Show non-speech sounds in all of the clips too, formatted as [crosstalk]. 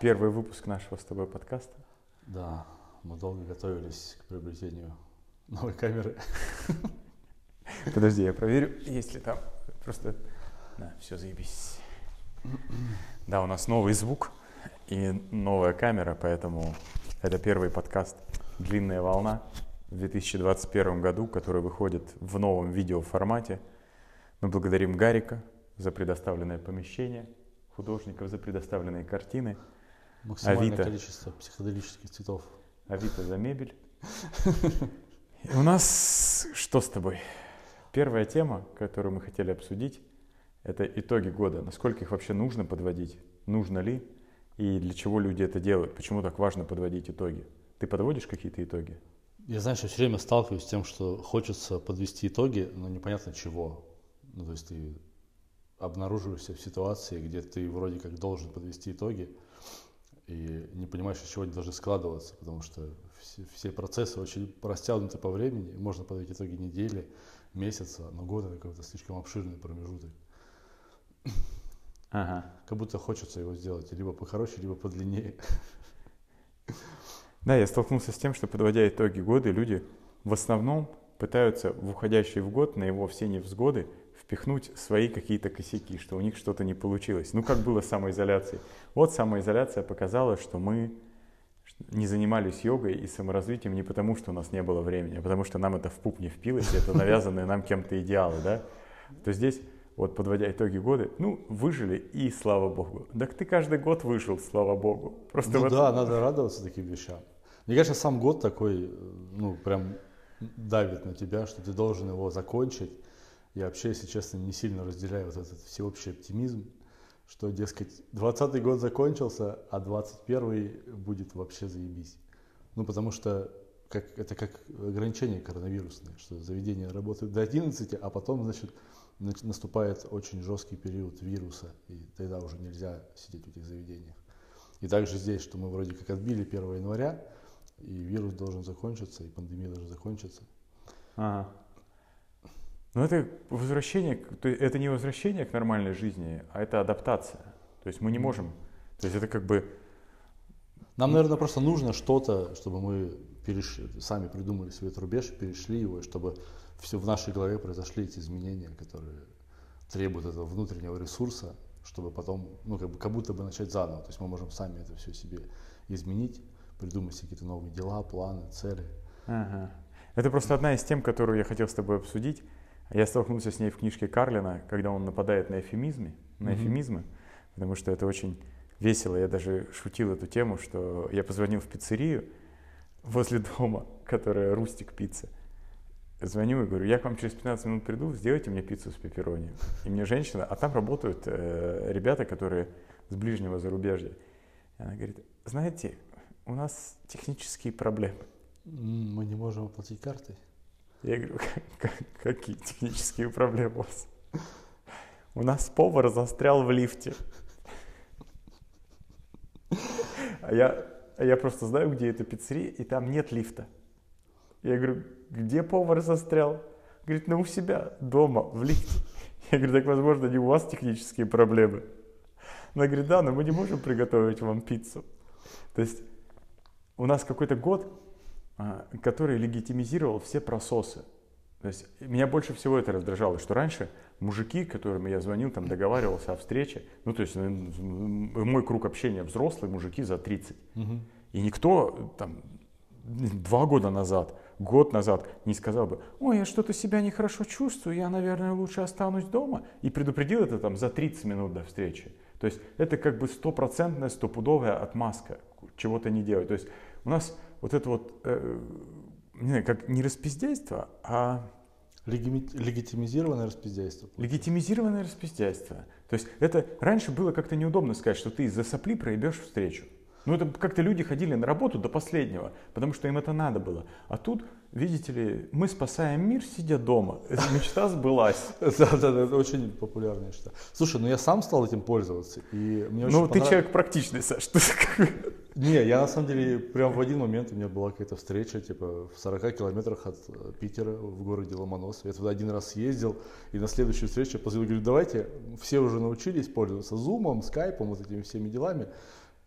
Первый выпуск нашего с тобой подкаста. Да, мы долго готовились к приобретению новой камеры. Подожди, я проверю, есть ли там просто... Да, все, заебись. Да, у нас новый звук и новая камера, поэтому это первый подкаст «Длинная волна» в 2021 году, который выходит в новом видеоформате. Мы благодарим Гарика за предоставленное помещение, художников за предоставленные картины, Максимальное Авито. количество психоделических цветов. Авито за мебель. [laughs] И у нас что с тобой? Первая тема, которую мы хотели обсудить, это итоги года. Насколько их вообще нужно подводить? Нужно ли? И для чего люди это делают? Почему так важно подводить итоги? Ты подводишь какие-то итоги? Я, знаешь, я все время сталкиваюсь с тем, что хочется подвести итоги, но непонятно чего. Ну, то есть ты обнаруживаешься в ситуации, где ты вроде как должен подвести итоги, и не понимаешь, из чего они должны складываться, потому что все, все процессы очень растянуты по времени, можно подвести итоги недели, месяца, но года какой-то слишком обширный промежуток. Ага. Как будто хочется его сделать либо покороче, либо подлиннее. Да, я столкнулся с тем, что подводя итоги года, люди в основном пытаются в уходящий в год на его все невзгоды впихнуть свои какие-то косяки, что у них что-то не получилось. Ну, как было с самоизоляцией. Вот самоизоляция показала, что мы не занимались йогой и саморазвитием не потому, что у нас не было времени, а потому что нам это в пуп не впилось, и это навязанные нам кем-то идеалы, да? То здесь, вот подводя итоги года, ну, выжили и слава богу. Так ты каждый год выжил, слава богу. Просто ну вот- да, надо радоваться таким вещам. Мне кажется, сам год такой, э, ну, прям давит на тебя, что ты должен его закончить. Я вообще, если честно, не сильно разделяю вот этот всеобщий оптимизм, что, дескать, 20 год закончился, а 21 будет вообще заебись. Ну, потому что как, это как ограничение коронавирусное, что заведения работают до 11, а потом, значит, нач- наступает очень жесткий период вируса, и тогда уже нельзя сидеть в этих заведениях. И также здесь, что мы вроде как отбили 1 января, и вирус должен закончиться, и пандемия должна закончиться. Ага. Но это возвращение, это не возвращение к нормальной жизни, а это адаптация. То есть мы не можем, то есть это как бы, Нам, наверное, просто нужно что-то, чтобы мы переш- сами придумали свой этот рубеж, перешли его, и чтобы все в нашей голове произошли эти изменения, которые требуют этого внутреннего ресурса, чтобы потом, ну, как, бы, как будто бы начать заново. То есть мы можем сами это все себе изменить, придумать себе какие-то новые дела, планы, цели. Ага. Это просто одна из тем, которую я хотел с тобой обсудить. Я столкнулся с ней в книжке Карлина, когда он нападает на эфемизмы, на эфемизмы, потому что это очень весело. Я даже шутил эту тему, что я позвонил в пиццерию возле дома, которая Рустик пицца. Звоню и говорю, я к вам через 15 минут приду, сделайте мне пиццу с пепперони. И мне женщина, а там работают э, ребята, которые с ближнего зарубежья. И она говорит, знаете, у нас технические проблемы. Мы не можем оплатить картой. Я говорю, «Как- как- какие технические проблемы у вас? У нас повар застрял в лифте. А я, а я просто знаю, где эта пиццерия, и там нет лифта. Я говорю, где повар застрял? Говорит, ну у себя, дома, в лифте. Я говорю, так возможно не у вас технические проблемы. Она говорит, да, но мы не можем приготовить вам пиццу. То есть у нас какой-то год, который легитимизировал все прососы. То есть меня больше всего это раздражало, что раньше мужики, которым я звонил, там договаривался о встрече, ну то есть э, м, мой круг общения взрослые мужики за 30. И никто там два года назад, год назад не сказал бы, ой, я что-то себя нехорошо чувствую, я, наверное, лучше останусь дома. И предупредил это там за 30 минут до встречи. То есть это как бы стопроцентная, стопудовая отмазка чего-то не делать. То есть у нас вот это вот, э, не знаю, как не распиздяйство, а Легими- Легитимизированное распиздяйство. легитимизированное распиздяйство. То есть это раньше было как-то неудобно сказать, что ты из-за сопли проебешь встречу. Ну, это как-то люди ходили на работу до последнего, потому что им это надо было. А тут, видите ли, мы спасаем мир, сидя дома. Эта мечта сбылась. [laughs] Да, да, да, это очень популярная что. Слушай, ну я сам стал этим пользоваться, и мне Ну, ты человек практичный, Саш. [laughs] Не, я на самом деле прям в один момент у меня была какая-то встреча, типа в 40 километрах от э, Питера в городе Ломоносов. Я туда один раз съездил, и на следующую встречу я позвонил, говорю, давайте, все уже научились пользоваться зумом, скайпом, вот этими всеми делами.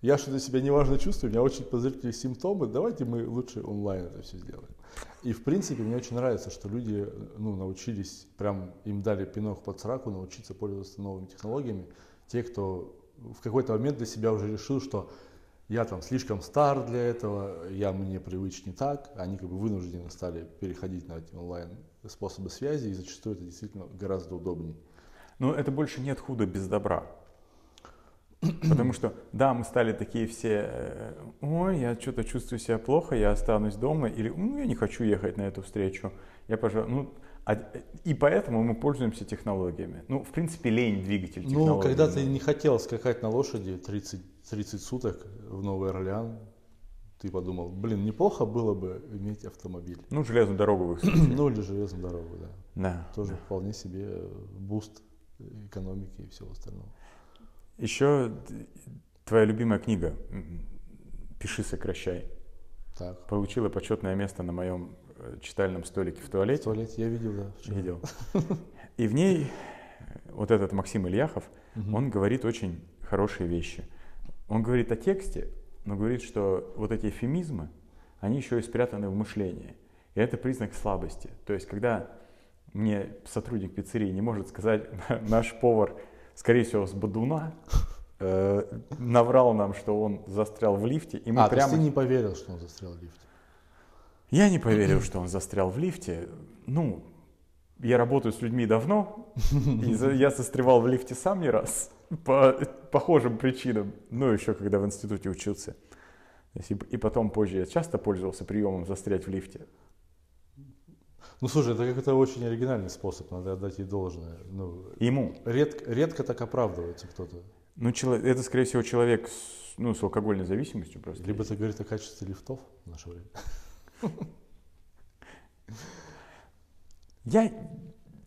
Я что-то себя неважно чувствую, у меня очень подозрительные симптомы, давайте мы лучше онлайн это все сделаем. И в принципе мне очень нравится, что люди ну, научились, прям им дали пинок под сраку, научиться пользоваться новыми технологиями. Те, кто в какой-то момент для себя уже решил, что я там слишком стар для этого, я мне привычнее так, они как бы вынуждены стали переходить на эти онлайн способы связи, и зачастую это действительно гораздо удобнее. Но это больше нет худа без добра. Потому что, да, мы стали такие все, э, ой, я что-то чувствую себя плохо, я останусь дома, или, ну, я не хочу ехать на эту встречу. Я, пожалуй, ну, а, и поэтому мы пользуемся технологиями. Ну, в принципе, лень двигатель технологий. Ну, когда ты не хотел скакать на лошади 30, 30 суток в Новый Орлеан, ты подумал, блин, неплохо было бы иметь автомобиль. Ну, железную дорогу [clears throat] Ну, или железную дорогу, да. Да. Тоже да. вполне себе boost экономики и всего остального. Еще твоя любимая книга «Пиши, сокращай». Так. Получила почетное место на моем э, читальном столике в туалете. В туалете я видел, да. вчера. Видел. И в ней вот этот Максим Ильяхов, Мгм. он говорит очень хорошие вещи. Он говорит о тексте, но говорит, что вот эти эфемизмы, они еще и спрятаны в мышлении. И это признак слабости. То есть, когда мне сотрудник пиццерии не может сказать, [laughs] наш повар, скорее всего, с Бадуна, э, наврал нам, что он застрял в лифте, и мы а, то есть прямо... ты не поверил, что он застрял в лифте? Я не поверил, что он застрял в лифте. Ну, я работаю с людьми давно, и за- я застревал в лифте сам не раз по похожим причинам. Ну, еще когда в институте учился. И потом позже я часто пользовался приемом застрять в лифте. Ну, слушай, это какой-то очень оригинальный способ, надо отдать ей должное. Ну, Ему. редко, редко так оправдывается кто-то. Ну, чело- это, скорее всего, человек с, ну, с алкогольной зависимостью просто. Либо это говорит о качестве лифтов в наше время. Я,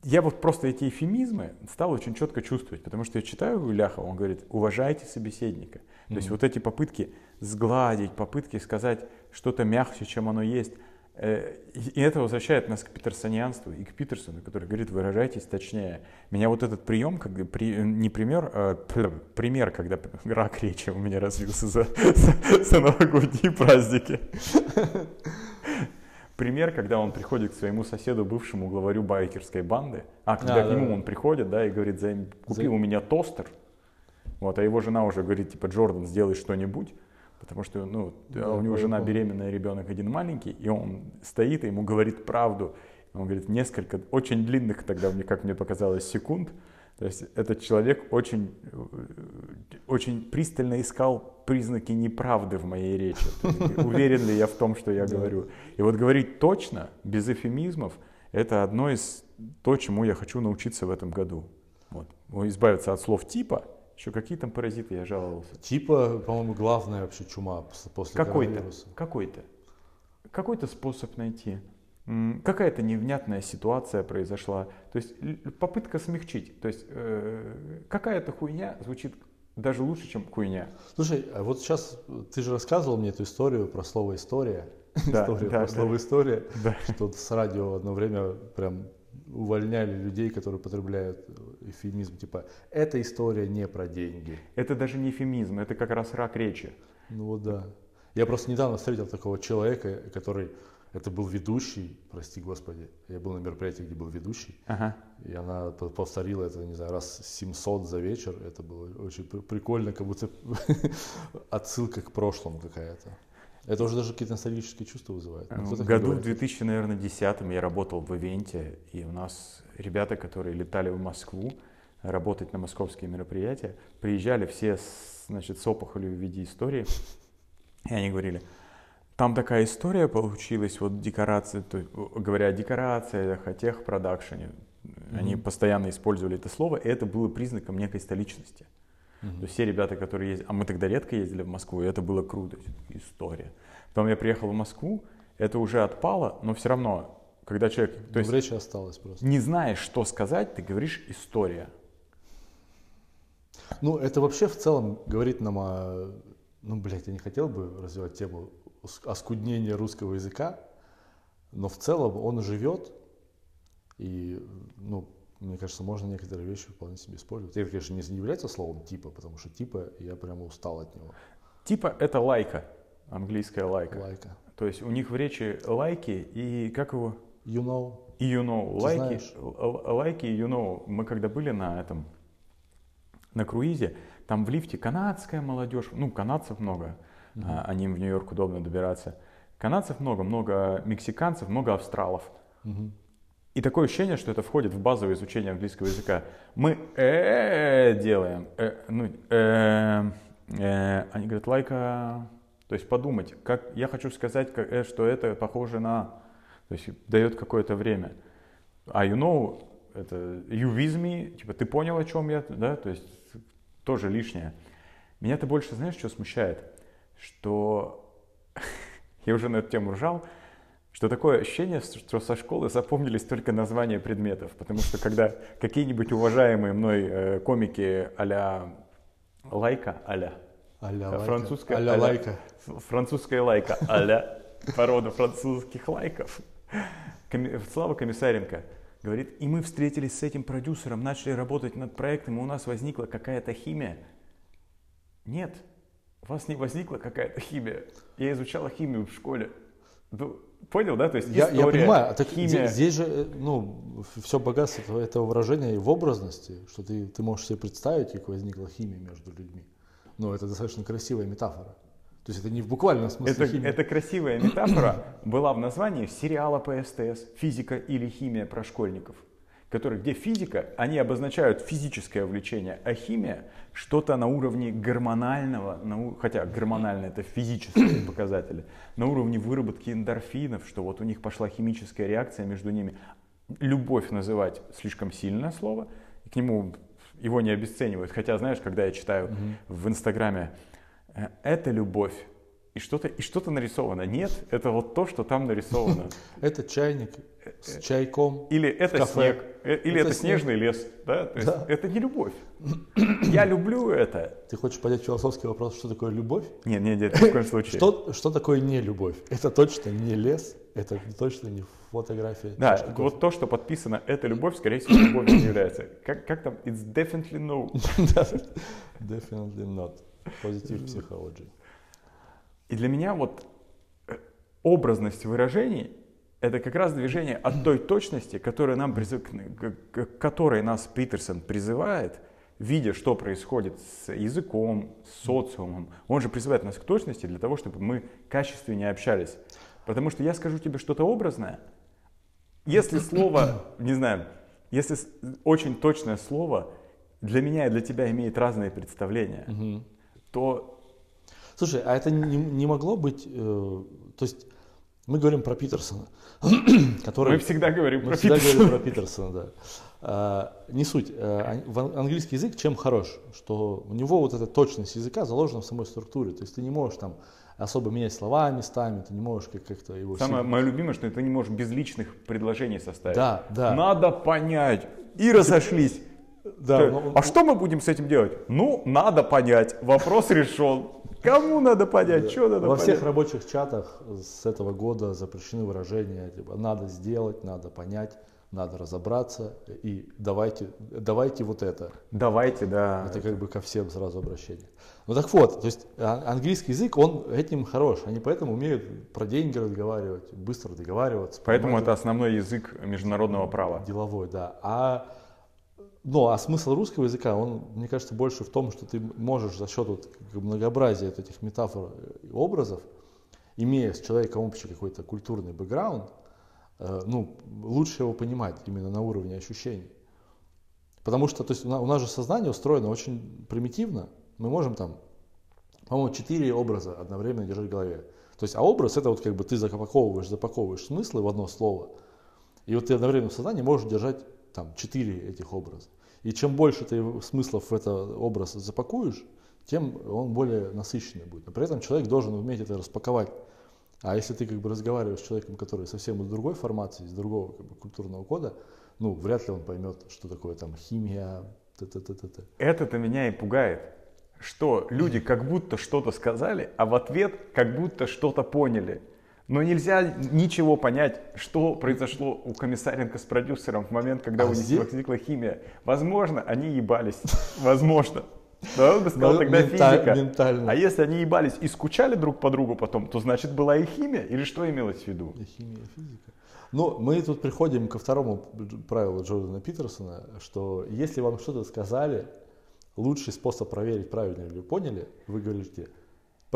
я вот просто эти эфемизмы стал очень четко чувствовать, потому что я читаю Ляхова, он говорит, уважайте собеседника. То есть вот эти попытки сгладить, попытки сказать что-то мягче, чем оно есть, и и это возвращает нас к питерсонианству и к Питерсону, который говорит, выражайтесь точнее. Меня вот этот прием, как при, не пример, а пр- пример, когда [laughs] рак речи у меня развился за, за, за новогодние праздники. [laughs] Пример, когда он приходит к своему соседу, бывшему главарю байкерской банды, а когда А, к нему да. он приходит, да, и говорит, «Займ, купи За- у меня тостер, вот, а его жена уже говорит, типа, Джордан, сделай что-нибудь, потому что, ну, Да, у него жена беременная, ребенок один маленький, и он стоит и ему говорит правду, он говорит несколько, очень длинных тогда, мне, как мне показалось, секунд, то есть этот человек очень, э, очень пристально искал признаки неправды в моей речи. Есть, Уверен ли я в том, что я говорю. И вот говорить точно, без эфемизмов, это одно из то, чему я хочу научиться в этом году. Вот. Избавиться от слов типа, еще какие там паразиты я жаловался. Типа, по-моему, главная вообще чума пос- после Какой-то, коронавируса. какой-то, какой-то способ найти. Какая-то невнятная ситуация произошла. То есть попытка смягчить. То есть э, какая-то хуйня звучит даже лучше, чем хуйня. Слушай, а вот сейчас ты же рассказывал мне эту историю про слово история. [laughs] Да, История да, про да. слово история. Да. Что с радио одно время прям увольняли людей, которые потребляют эфемизм. Типа, эта история не про деньги. Это даже не эфемизм, это как раз рак речи. Ну вот да. Я просто недавно встретил такого человека, который, это был ведущий, прости господи, я был на мероприятии, где был ведущий, Ага. и она повторила это, не знаю, раз 700 за вечер, это было очень пр- прикольно, как будто [laughs] отсылка к прошлому какая-то. Это уже даже какие-то ностальгические чувства вызывает. Ну, В году в говорит? 2010 я работал в ивенте, и у нас ребята, которые летали в Москву работать на московские мероприятия, приезжали все значит, с опухолью в виде истории, и они говорили, там такая история получилась, вот декорация, то о, говоря о декорациях, о техпродакшене, они Мгм. постоянно использовали это слово, и это было признаком некой столичности. Мгм. То есть все ребята, которые ездили, а мы тогда редко ездили в Москву, и это было круто, история. Потом я приехал в Москву, это уже отпало, но все равно, когда человек, то Ну, есть в речи осталось просто. не знаешь, что сказать, ты говоришь история. Ну, это вообще в целом говорит нам о... Ну, блядь, я не хотел бы развивать тему ос- оскуднения русского языка, но в целом он живет, и, ну, мне кажется, можно некоторые вещи вполне себе использовать. Это, конечно, не является словом типа, потому что типа я прямо устал от него. Типа это лайка, английская лайка. Лайка. То есть у них в речи лайки и как его? You know. И you know. Ты Лайки, знаешь. лайки и you know. Мы когда были на этом, на круизе, там в лифте канадская молодежь, ну, канадцев много, а, а им в Нью-Йорк удобно добираться. Канадцев много, много мексиканцев, много австралов. Мгм. И такое ощущение, что это входит в базовое изучение английского языка. Мы э делаем, э, ну, э, они говорят, лайка, то есть подумать, как я хочу сказать, что это похоже на, то есть дает какое-то время. А you know, это you with me, типа ты понял, о чем я, да, то есть тоже лишнее. Меня-то больше, знаешь, что смущает? Что [laughs] я уже на эту тему ржал, что такое ощущение, что со школы запомнились только названия предметов. Потому что когда какие-нибудь уважаемые мной э, комики а-ля Лайка, а-ля, А французская А-ля лайка. французская лайка, а-ля порода французских лайков. Слава Комиссаренко говорит, и мы встретились с этим продюсером, начали работать над проектом, и у нас возникла какая-то химия. Нет, у вас не возникла какая-то химия. Я изучала химию в школе. Ну, понял, да? То есть Я, я история, понимаю, а так химия. здесь, здесь же, э, ну, все богатство этого- этого выражения и в образности, что ты, ты можешь себе представить, как возникла химия между людьми. Но это достаточно красивая метафора. То есть это не в буквальном смысле Это, химия. эта красивая метафора была в названии сериала по СТС «Физика или химия про школьников», который, где физика, они обозначают физическое влечение, а химия что-то на уровне гормонального, на хотя гормонально это физические [coughs] показатели, на уровне выработки эндорфинов, что вот у них пошла химическая реакция между ними. Любовь называть слишком сильное слово, и к нему его не обесценивают. Хотя, знаешь, когда я читаю в Инстаграме э, это любовь. И что-то, и что-то нарисовано. Нет, это вот то, что там нарисовано. [laughs] Это чайник с чайком. Или это снег, или Это это, снег. снежный лес. Да? То есть Да. Это не любовь. Я люблю это. Ты хочешь поднять философский вопрос, что такое любовь? Нет, нет, нет, ни в коем [laughs] случае. Что, что такое не любовь? Это точно не лес, это точно не фотография. Да, кофе. вот то, что подписано, это любовь, скорее всего, любовью не является. Как, как там? It's definitely no. [laughs] Definitely not. Positive psychology. И для меня вот э, образность выражений – это как раз движение от той точности, которая нам призыв- к, которой нас Питерсон призывает, видя, что происходит с языком, с социумом. Он же призывает нас к точности для того, чтобы мы качественнее общались. Потому что я скажу тебе что-то образное, если слово, не знаю, если очень точное слово для меня и для тебя имеет разные представления, Мгм. то Слушай, а это не, не могло быть, э, то есть мы говорим про Питерсона, [clears throat] который... мы всегда говорим мы про всегда Питерсона. говорим про Питерсона, да. А, не суть. А, ан- английский язык чем хорош? Что у него вот эта точность языка заложена в самой структуре. То есть ты не можешь там особо менять слова местами, ты не можешь как- как-то его... Самое сильно- мое любимое, что ты не можешь безличных предложений составить. Да, да. Надо понять. И разошлись. Да, Э, но он- а что мы будем с этим делать? Ну, надо понять. Вопрос [laughs] решен. Кому надо понять? Что надо Во понять? всех рабочих чатах с этого года запрещены выражения типа «надо сделать», «надо понять», «надо разобраться» и «давайте, давайте вот это». Давайте, да. Это как бы ко всем сразу обращение. Ну так вот, то есть а- английский язык, он этим хорош. Они поэтому умеют про деньги разговаривать, быстро договариваться. Поэтому понимать это основной язык международного права. деловой, да. А, ну, а смысл русского языка, он, мне кажется, больше в том, что ты можешь за счет вот многообразия вот этих метафор и образов, имея с человеком общий какой-то культурный бэкграунд, э, ну, лучше его понимать именно на уровне ощущений. Потому что то есть, у нас же сознание устроено очень примитивно. Мы можем там, по-моему, четыре образа одновременно держать в голове. То есть, а образ это вот как бы ты запаковываешь, запаковываешь смыслы в одно слово, и вот ты одновременно в сознании можешь держать там четыре этих образа. И чем больше ты смыслов в этот образ запакуешь, тем он более насыщенный будет. Но при этом человек должен уметь это распаковать. А если ты как бы разговариваешь с человеком, который совсем из другой формации, из другого как бы, культурного кода, ну, вряд ли он поймет, что такое там химия, т-т-т-т-т. Это-то меня и пугает. Что люди как будто что-то сказали, а в ответ как будто что-то поняли. Но нельзя ничего понять, что произошло у Комиссаренко с продюсером в момент, когда А у них здесь- возникла химия. Возможно, они ебались. [laughs] Возможно. Да, он бы сказал Ну, тогда физика. ментально. А если они ебались и скучали друг по другу потом, то значит была и химия? Или что имелось в виду? И Химия, физика. Ну, мы тут приходим ко второму правилу Джордана Питерсона, что если вам что-то сказали, лучший способ проверить, правильно ли вы поняли, вы говорите,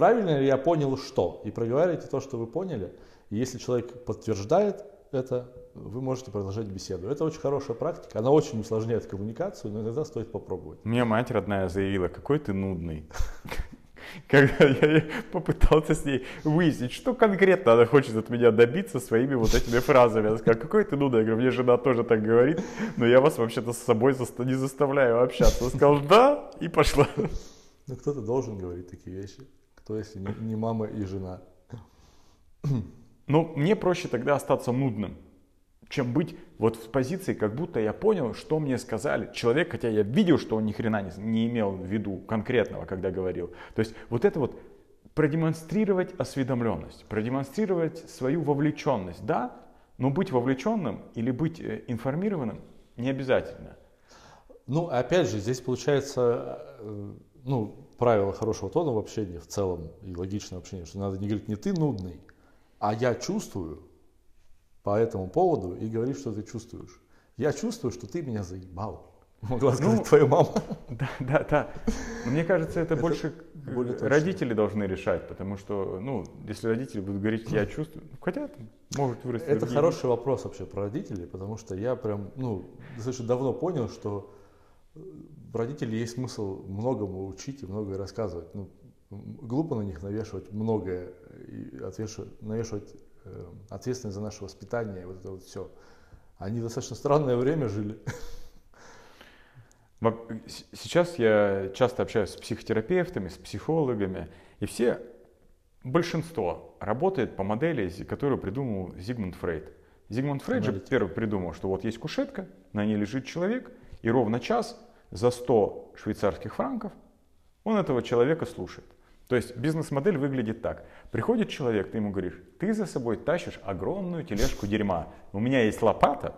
правильно ли я понял что, и проговариваете то, что вы поняли. И если человек подтверждает это, вы можете продолжать беседу. Это очень хорошая практика, она очень усложняет коммуникацию, но иногда стоит попробовать. Мне мать родная заявила, какой ты нудный. [laughs] Когда я попытался с ней выяснить, что конкретно она хочет от меня добиться своими вот этими фразами. Она сказала, какой ты нудный. Я говорю, мне жена тоже так говорит, но я вас вообще-то с собой не заставляю общаться. Она сказала, да, и пошла. Но кто-то должен говорить такие вещи. Кто, если не, не мама и жена? Ну, мне проще тогда остаться нудным, чем быть вот в позиции, как будто я понял, что мне сказали. Человек, хотя я видел, что он ни хрена не, не имел в виду конкретного, когда говорил. То есть вот это вот продемонстрировать осведомленность, продемонстрировать свою вовлеченность, да, но быть вовлеченным или быть э, информированным не обязательно. Ну, опять же, здесь получается, э, ну, правило хорошего тона в общении в целом и логичного общения, что надо не говорить не ты нудный, а я чувствую по этому поводу и говорить, что ты чувствуешь. Я чувствую, что ты меня заебал. [laughs] Могла сказать Ну, твоя мама. [laughs] Да, да, да. Но мне кажется, это, больше э, более родители должны решать, потому что, ну, если родители будут говорить, я [clears throat] чувствую, ну, хотя это может вырасти. Это другие- хороший вопрос вообще про родителей, потому что я прям, ну, достаточно давно понял, что родителей есть смысл многому учить и многое рассказывать. Ну, глупо на них навешивать многое и отвешивать- навешивать э, ответственность за наше воспитание, вот это вот все. Они достаточно странное время жили. Сейчас я часто общаюсь с психотерапевтами, с психологами, и все, большинство работает по модели, которую придумал Зигмунд Фрейд. Зигмунд Фрейд же Аналитик. первый придумал, что вот есть кушетка, на ней лежит человек, и ровно час за 100 швейцарских франков он этого человека слушает. То есть бизнес-модель выглядит так. Приходит человек, ты ему говоришь, ты за собой тащишь огромную тележку дерьма. У меня есть лопата,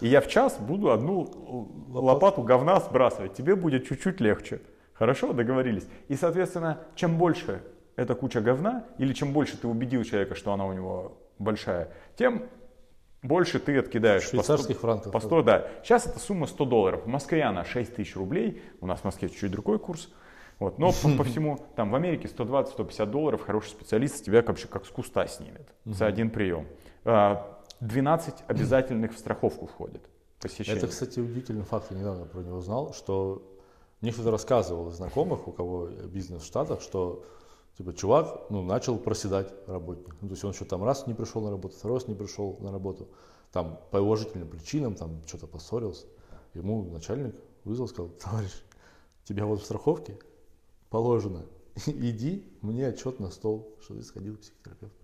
и я в час буду одну лопату говна сбрасывать. Тебе будет чуть-чуть легче. Хорошо, договорились. И, соответственно, чем больше эта куча говна, или чем больше ты убедил человека, что она у него большая, тем больше ты откидаешь. по сто- Швейцарских франков. по 100, да. Сейчас эта сумма 100 долларов. В Москве она 6 тысяч рублей. У нас в Москве чуть-чуть другой курс. Вот. Но по, по [laughs] всему, там в Америке 120-150 долларов хороший специалист тебя вообще как с куста снимет за один прием. А, 12 [laughs] обязательных в страховку входит. Посещение. Это, кстати, удивительный факт, я недавно про него узнал, что мне кто-то рассказывал из знакомых, у кого бизнес в Штатах, что типа чувак ну, начал проседать работник. Ну, то есть он что там раз не пришел на работу, второй раз не пришел на работу, там по уважительным причинам, там что-то поссорился. Ему начальник вызвал, сказал, товарищ, тебя вот в страховке положено, [laughs] иди мне отчет на стол, что ты сходил к психотерапевту.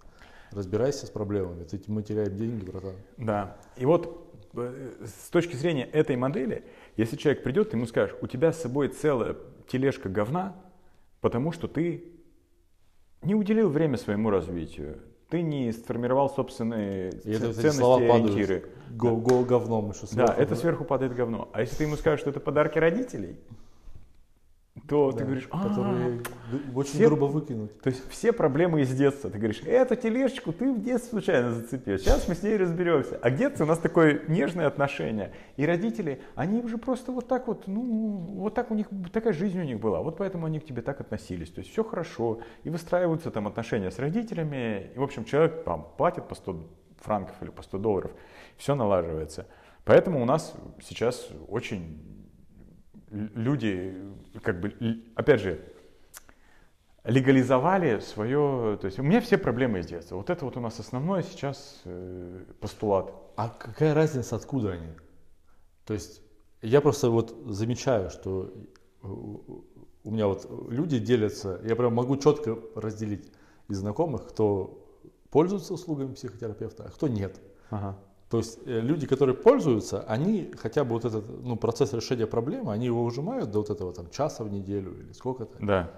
Разбирайся с проблемами, ты, мы теряем деньги, братан. Да. И вот э, с точки зрения этой модели, если человек придет, ты ему скажешь, у тебя с собой целая тележка говна, потому что ты не уделил время своему развитию, ты не сформировал собственные И это, ц- эти слова ценности и ориентиры. Го, го, говном еще Да, сверху, это сверху падает говно. А если ты ему скажешь, что это подарки родителей, то ты Да, говоришь, «А, которые очень все- грубо выкинуть. То есть все проблемы из детства. Ты говоришь, эту тележечку ты в детстве случайно зацепил. Сейчас мы с ней разберемся. А к детству у нас такое нежное отношение. И родители, они уже просто вот так вот, ну, вот так у них, такая жизнь у них была. Вот поэтому они к тебе так относились. То есть все хорошо. И выстраиваются там отношения с родителями. И, в общем, человек там платит по 100 франков или по 100 долларов. Все налаживается. Поэтому у нас сейчас очень люди, как бы, опять же, легализовали свое, то есть у меня все проблемы из детства. Вот это вот у нас основное сейчас э, постулат. А какая разница, откуда они? То есть я просто вот замечаю, что у у меня вот люди делятся, я прям могу четко разделить из знакомых, кто пользуется услугами психотерапевта, а кто нет. То есть э, люди, которые пользуются, они хотя бы вот этот ну, процесс решения проблемы, они его ужимают до вот этого там часа в неделю или сколько-то. Да.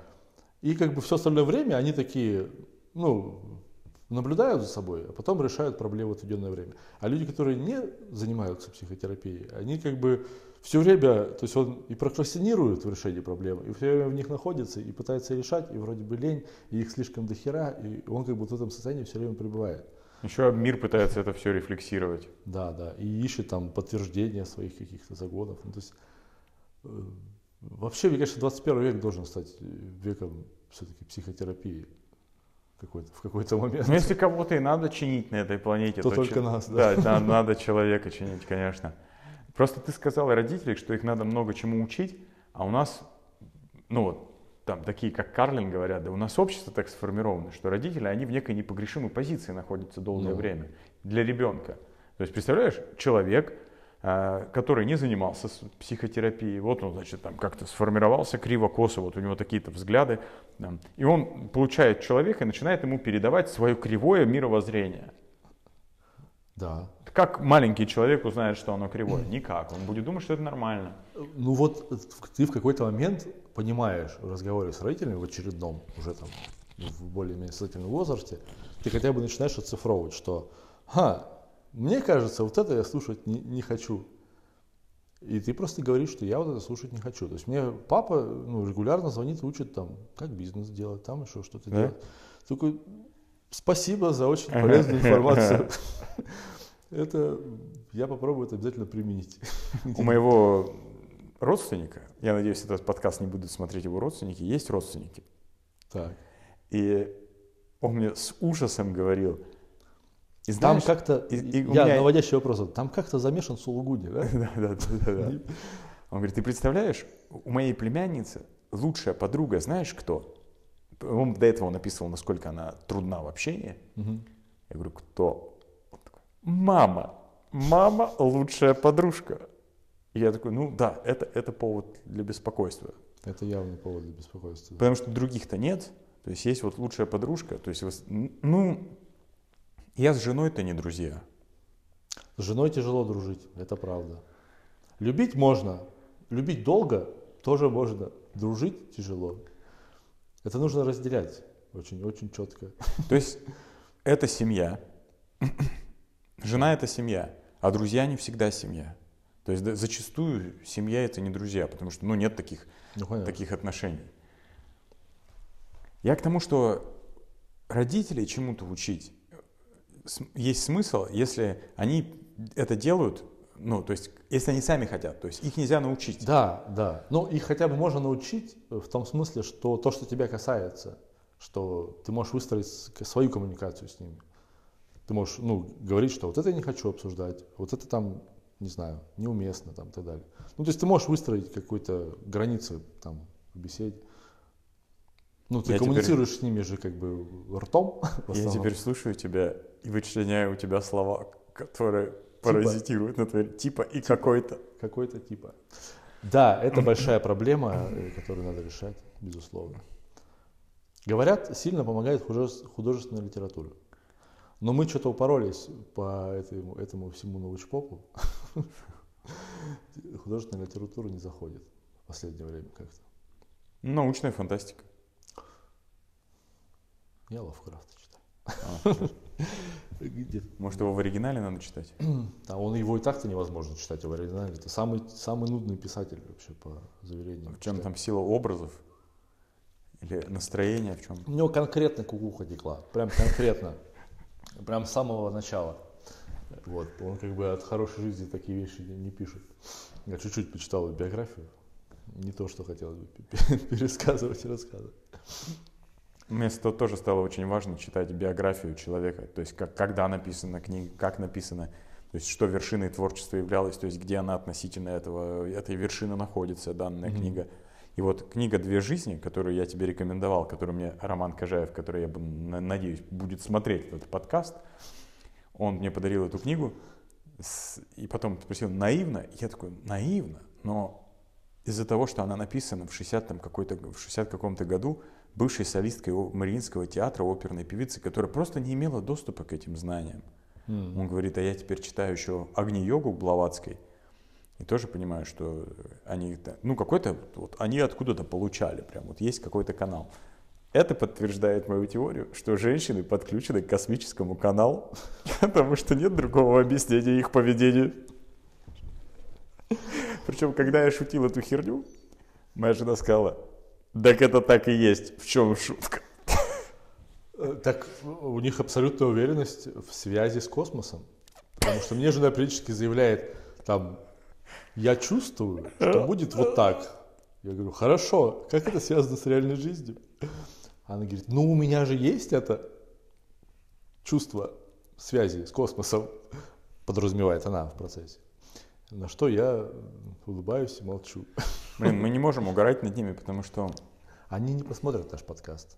И как бы все остальное время они такие, ну, наблюдают за собой, а потом решают проблемы в отведенное время. А люди, которые не занимаются психотерапией, они как бы все время, то есть он и прокрастинирует в решении проблемы, и все время в них находится, и пытается решать, и вроде бы лень, и их слишком дохера, и он как бы в этом состоянии все время пребывает. Еще мир пытается это все рефлексировать. Да, да, и ищет там подтверждения своих каких-то загонов. Ну, то есть, э, вообще, мне кажется, 21 век должен стать веком все-таки психотерапии какой-то, в какой-то момент. Ну, если кого-то и надо чинить на этой планете, то, то только че... нас. Да, да надо человека чинить, конечно. Просто ты сказал родителям, что их надо много чему учить, а у нас, ну вот, там такие, как Карлин говорят, да у нас общество так сформировано, что родители, они в некой непогрешимой позиции находятся долгое ну. время для ребенка. То есть, представляешь, человек, а, который не занимался психотерапией, вот он, значит, там как-то сформировался криво-косо, вот у него такие-то взгляды, там, и он получает человека и начинает ему передавать свое кривое мировоззрение. Да. Как маленький человек узнает, что оно кривое? Никак. Он будет думать, что это нормально. Ну вот ты в какой-то момент понимаешь в разговоре с родителями, в очередном, уже там в более-менее сознательном возрасте, ты хотя бы начинаешь оцифровывать, что «Ха, мне кажется, вот это я слушать не, не хочу». И ты просто говоришь, что я вот это слушать не хочу. То есть мне папа ну, регулярно звонит, учит там, как бизнес делать, там еще что-то да? делать. Такой, спасибо за очень полезную [laughs] информацию. [laughs] Это я попробую это обязательно применить. У моего родственника, я надеюсь, этот подкаст не будут смотреть его родственники, есть родственники. Так. И он мне с ужасом говорил, и знаешь, там как-то, и, и я меня... наводящий вопрос, там как-то замешан Сулугуди, да? [laughs] да, да, да, да. Он говорит, ты представляешь, у моей племянницы лучшая подруга, знаешь кто? Он до этого написывал, насколько она трудна в общении. Угу. Я говорю, кто? Такой, Мама. Мама лучшая подружка. И я такой, ну да, это, это повод для беспокойства. Это явный повод для беспокойства. Потому что других-то нет. То есть есть вот лучшая подружка. То есть, ну, я с женой-то не друзья. С женой тяжело дружить, это правда. Любить можно, любить долго тоже можно, дружить тяжело. Это нужно разделять очень-очень четко. То есть это семья, [clears throat] жена это семья, а друзья не всегда семья. То есть зачастую семья это не друзья, потому что ну, нет таких, ну, таких отношений. Я к тому, что родителей чему-то учить есть смысл, если они это делают, ну, то есть, если они сами хотят, то есть их нельзя научить. Да, да. Ну, их хотя бы можно научить в том смысле, что то, что тебя касается, что ты можешь выстроить свою коммуникацию с ними. Ты можешь, ну, говорить, что вот это я не хочу обсуждать, вот это там не знаю, неуместно там и так далее. Ну, то есть ты можешь выстроить какую-то границу там в беседе. Ну, ты я коммуницируешь теперь... с ними же как бы ртом. [laughs] Я теперь слушаю тебя и вычленяю у тебя слова, которые типа. паразитируют на твоей типа и типа. какой-то. Какой-то типа. Да, это большая проблема, э, которую надо решать, безусловно. Говорят, сильно помогает художественная литература. Но мы что-то упоролись по этому, этому всему научпопу. [laughs] Художественная литература не заходит в последнее время как-то. Научная фантастика. Я Лавкрафта читаю. А? [laughs] Может, его в оригинале надо читать? [clears throat] А он его и так-то невозможно читать в оригинале. Это самый, самый нудный писатель вообще по заверениям. В чем там сила образов? Или настроение в чем? У него конкретно кукуха текла. Прям конкретно. Прям с самого начала. Вот. Он как бы от хорошей жизни такие вещи не, не пишет. Я чуть-чуть почитал биографию. Не то, что хотелось бы [laughs] пересказывать и рассказывать. Мне тоже стало очень важно читать биографию человека, то есть как, когда написана книга, как написано, то есть что вершиной творчества являлось, то есть где она относительно этого, этой вершины находится, данная mm-hmm. книга. И вот книга «Две жизни», которую я тебе рекомендовал, которую мне Роман Кожаев, который, я надеюсь, будет смотреть этот подкаст, он мне подарил эту книгу, и потом спросил, наивно? Я такой, наивно, но из-за того, что она написана в 60 там какой-то, в 60 каком-то году, бывшей солисткой Мариинского театра, оперной певицы, которая просто не имела доступа к этим знаниям. Mm. Он говорит, а я теперь читаю еще Огни-йогу Блаватской, и тоже понимаю, что они, ну, какой-то, вот они откуда-то получали, прям вот есть какой-то канал. Это подтверждает мою теорию, что женщины подключены к космическому каналу, [laughs] потому что нет другого объяснения их поведению. Причем, когда я шутил эту херню, моя жена сказала, так это так и есть, в чем шутка? Э, Так у них абсолютная уверенность в связи с космосом. Потому что мне жена периодически заявляет, там, я чувствую, что будет вот так. Я говорю, хорошо, как это связано с реальной жизнью? Она говорит, ну у меня же есть это чувство связи с космосом, подразумевает она в процессе. На что я улыбаюсь и молчу. Блин, мы не можем угорать над ними, потому что Они не посмотрят наш подкаст.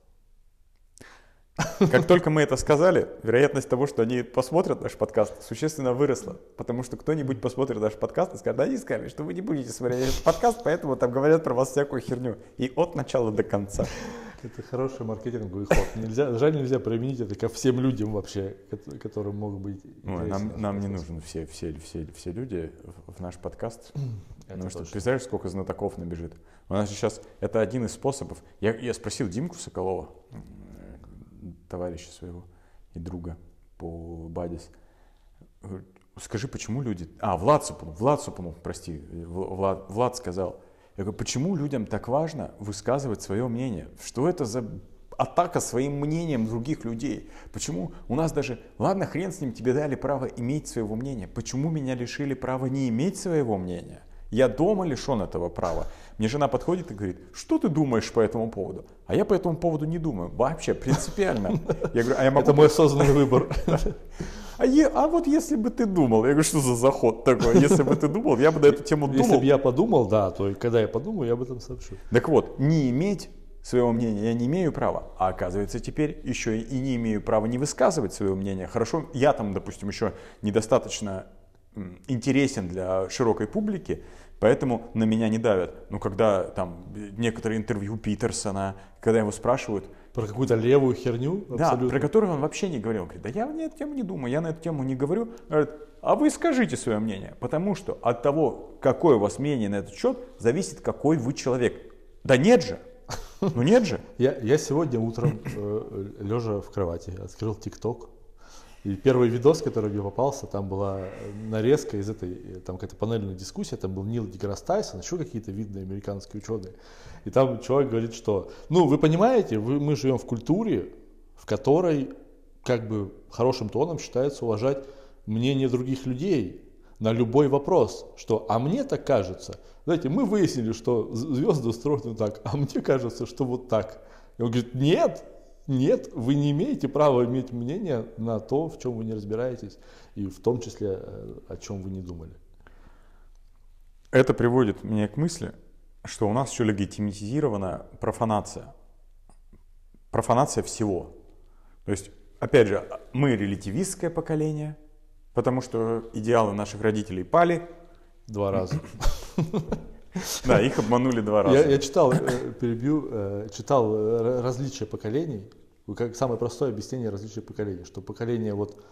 Как только мы это сказали, вероятность того, что они посмотрят наш подкаст, существенно выросла. Потому что кто-нибудь посмотрит наш подкаст и скажет, они сказали, что вы не будете смотреть этот подкаст, поэтому там говорят про вас всякую херню. И от начала до конца. Это хороший маркетинговый ход. Нельзя, жаль, нельзя применить это ко всем людям вообще, кото- которым могут быть Ой, нам, нам не нужны все, все, все, все люди в, наш подкаст. Это Потому что точно. представляешь, сколько знатоков набежит. У нас сейчас это один из способов. Я, я спросил Димку Соколова, товарища своего и друга по Бадис. Скажи, почему люди... А, Влад Супунов, Влад Супунов, прости, Влад, Влад сказал. Я говорю, почему людям так важно высказывать свое мнение? Что это за атака своим мнением других людей? Почему у нас даже... Ладно, хрен с ним, тебе дали право иметь своего мнения. Почему меня лишили права не иметь своего мнения? Я дома лишен этого права. Мне жена подходит и говорит, что ты думаешь по этому поводу? А я по этому поводу не думаю. Вообще, принципиально. Я говорю, а я могу Это мой осознанный выбор. [laughs] а, е- а вот если бы ты думал, я говорю, что за заход такой? Если бы ты думал, я бы на эту тему Если думал. бы я подумал, да, то когда я подумаю, я об этом сообщу. Так вот, не иметь своего мнения я не имею права, а оказывается теперь еще и не имею права не высказывать свое мнение. Хорошо, я там, допустим, еще недостаточно интересен для широкой публики, поэтому на меня не давят. Но когда там некоторые интервью Питерсона, когда его спрашивают, Про какую-то левую херню да, абсолютно. про которую он вообще не говорил. Он говорит, да я на эту тему не думаю, я на эту тему не говорю. Говорит, а вы скажите свое мнение, потому что от того, какое у вас мнение на этот счет, зависит, какой вы человек. Да нет же, ну нет же. [laughs] Я, я сегодня утром, э, лежа в кровати, открыл ТикТок. И первый видос, который мне попался, там была нарезка из этой, э, там какая-то панельная дискуссия, там был Нил Деграсс Тайсон, еще какие-то видные американские ученые. И там человек говорит, что, ну, вы понимаете, вы, мы живем в культуре, в которой как бы хорошим тоном считается уважать мнение других людей на любой вопрос, что «а мне так кажется». Знаете, мы выяснили, что звезды устроены так, а мне кажется, что вот так. И он говорит, нет, нет, вы не имеете права иметь мнение на то, в чем вы не разбираетесь, и в том числе, э, о чем вы не думали. Это приводит меня к мысли, что у нас еще легитимизирована профанация. Профанация всего. То есть, опять же, мы релятивистское поколение, потому что идеалы наших родителей пали, Два раза. [laughs] да, их обманули два раза. Я, я читал, э, перебью, э, читал различия поколений, как самое простое объяснение различия поколений, что поколение вот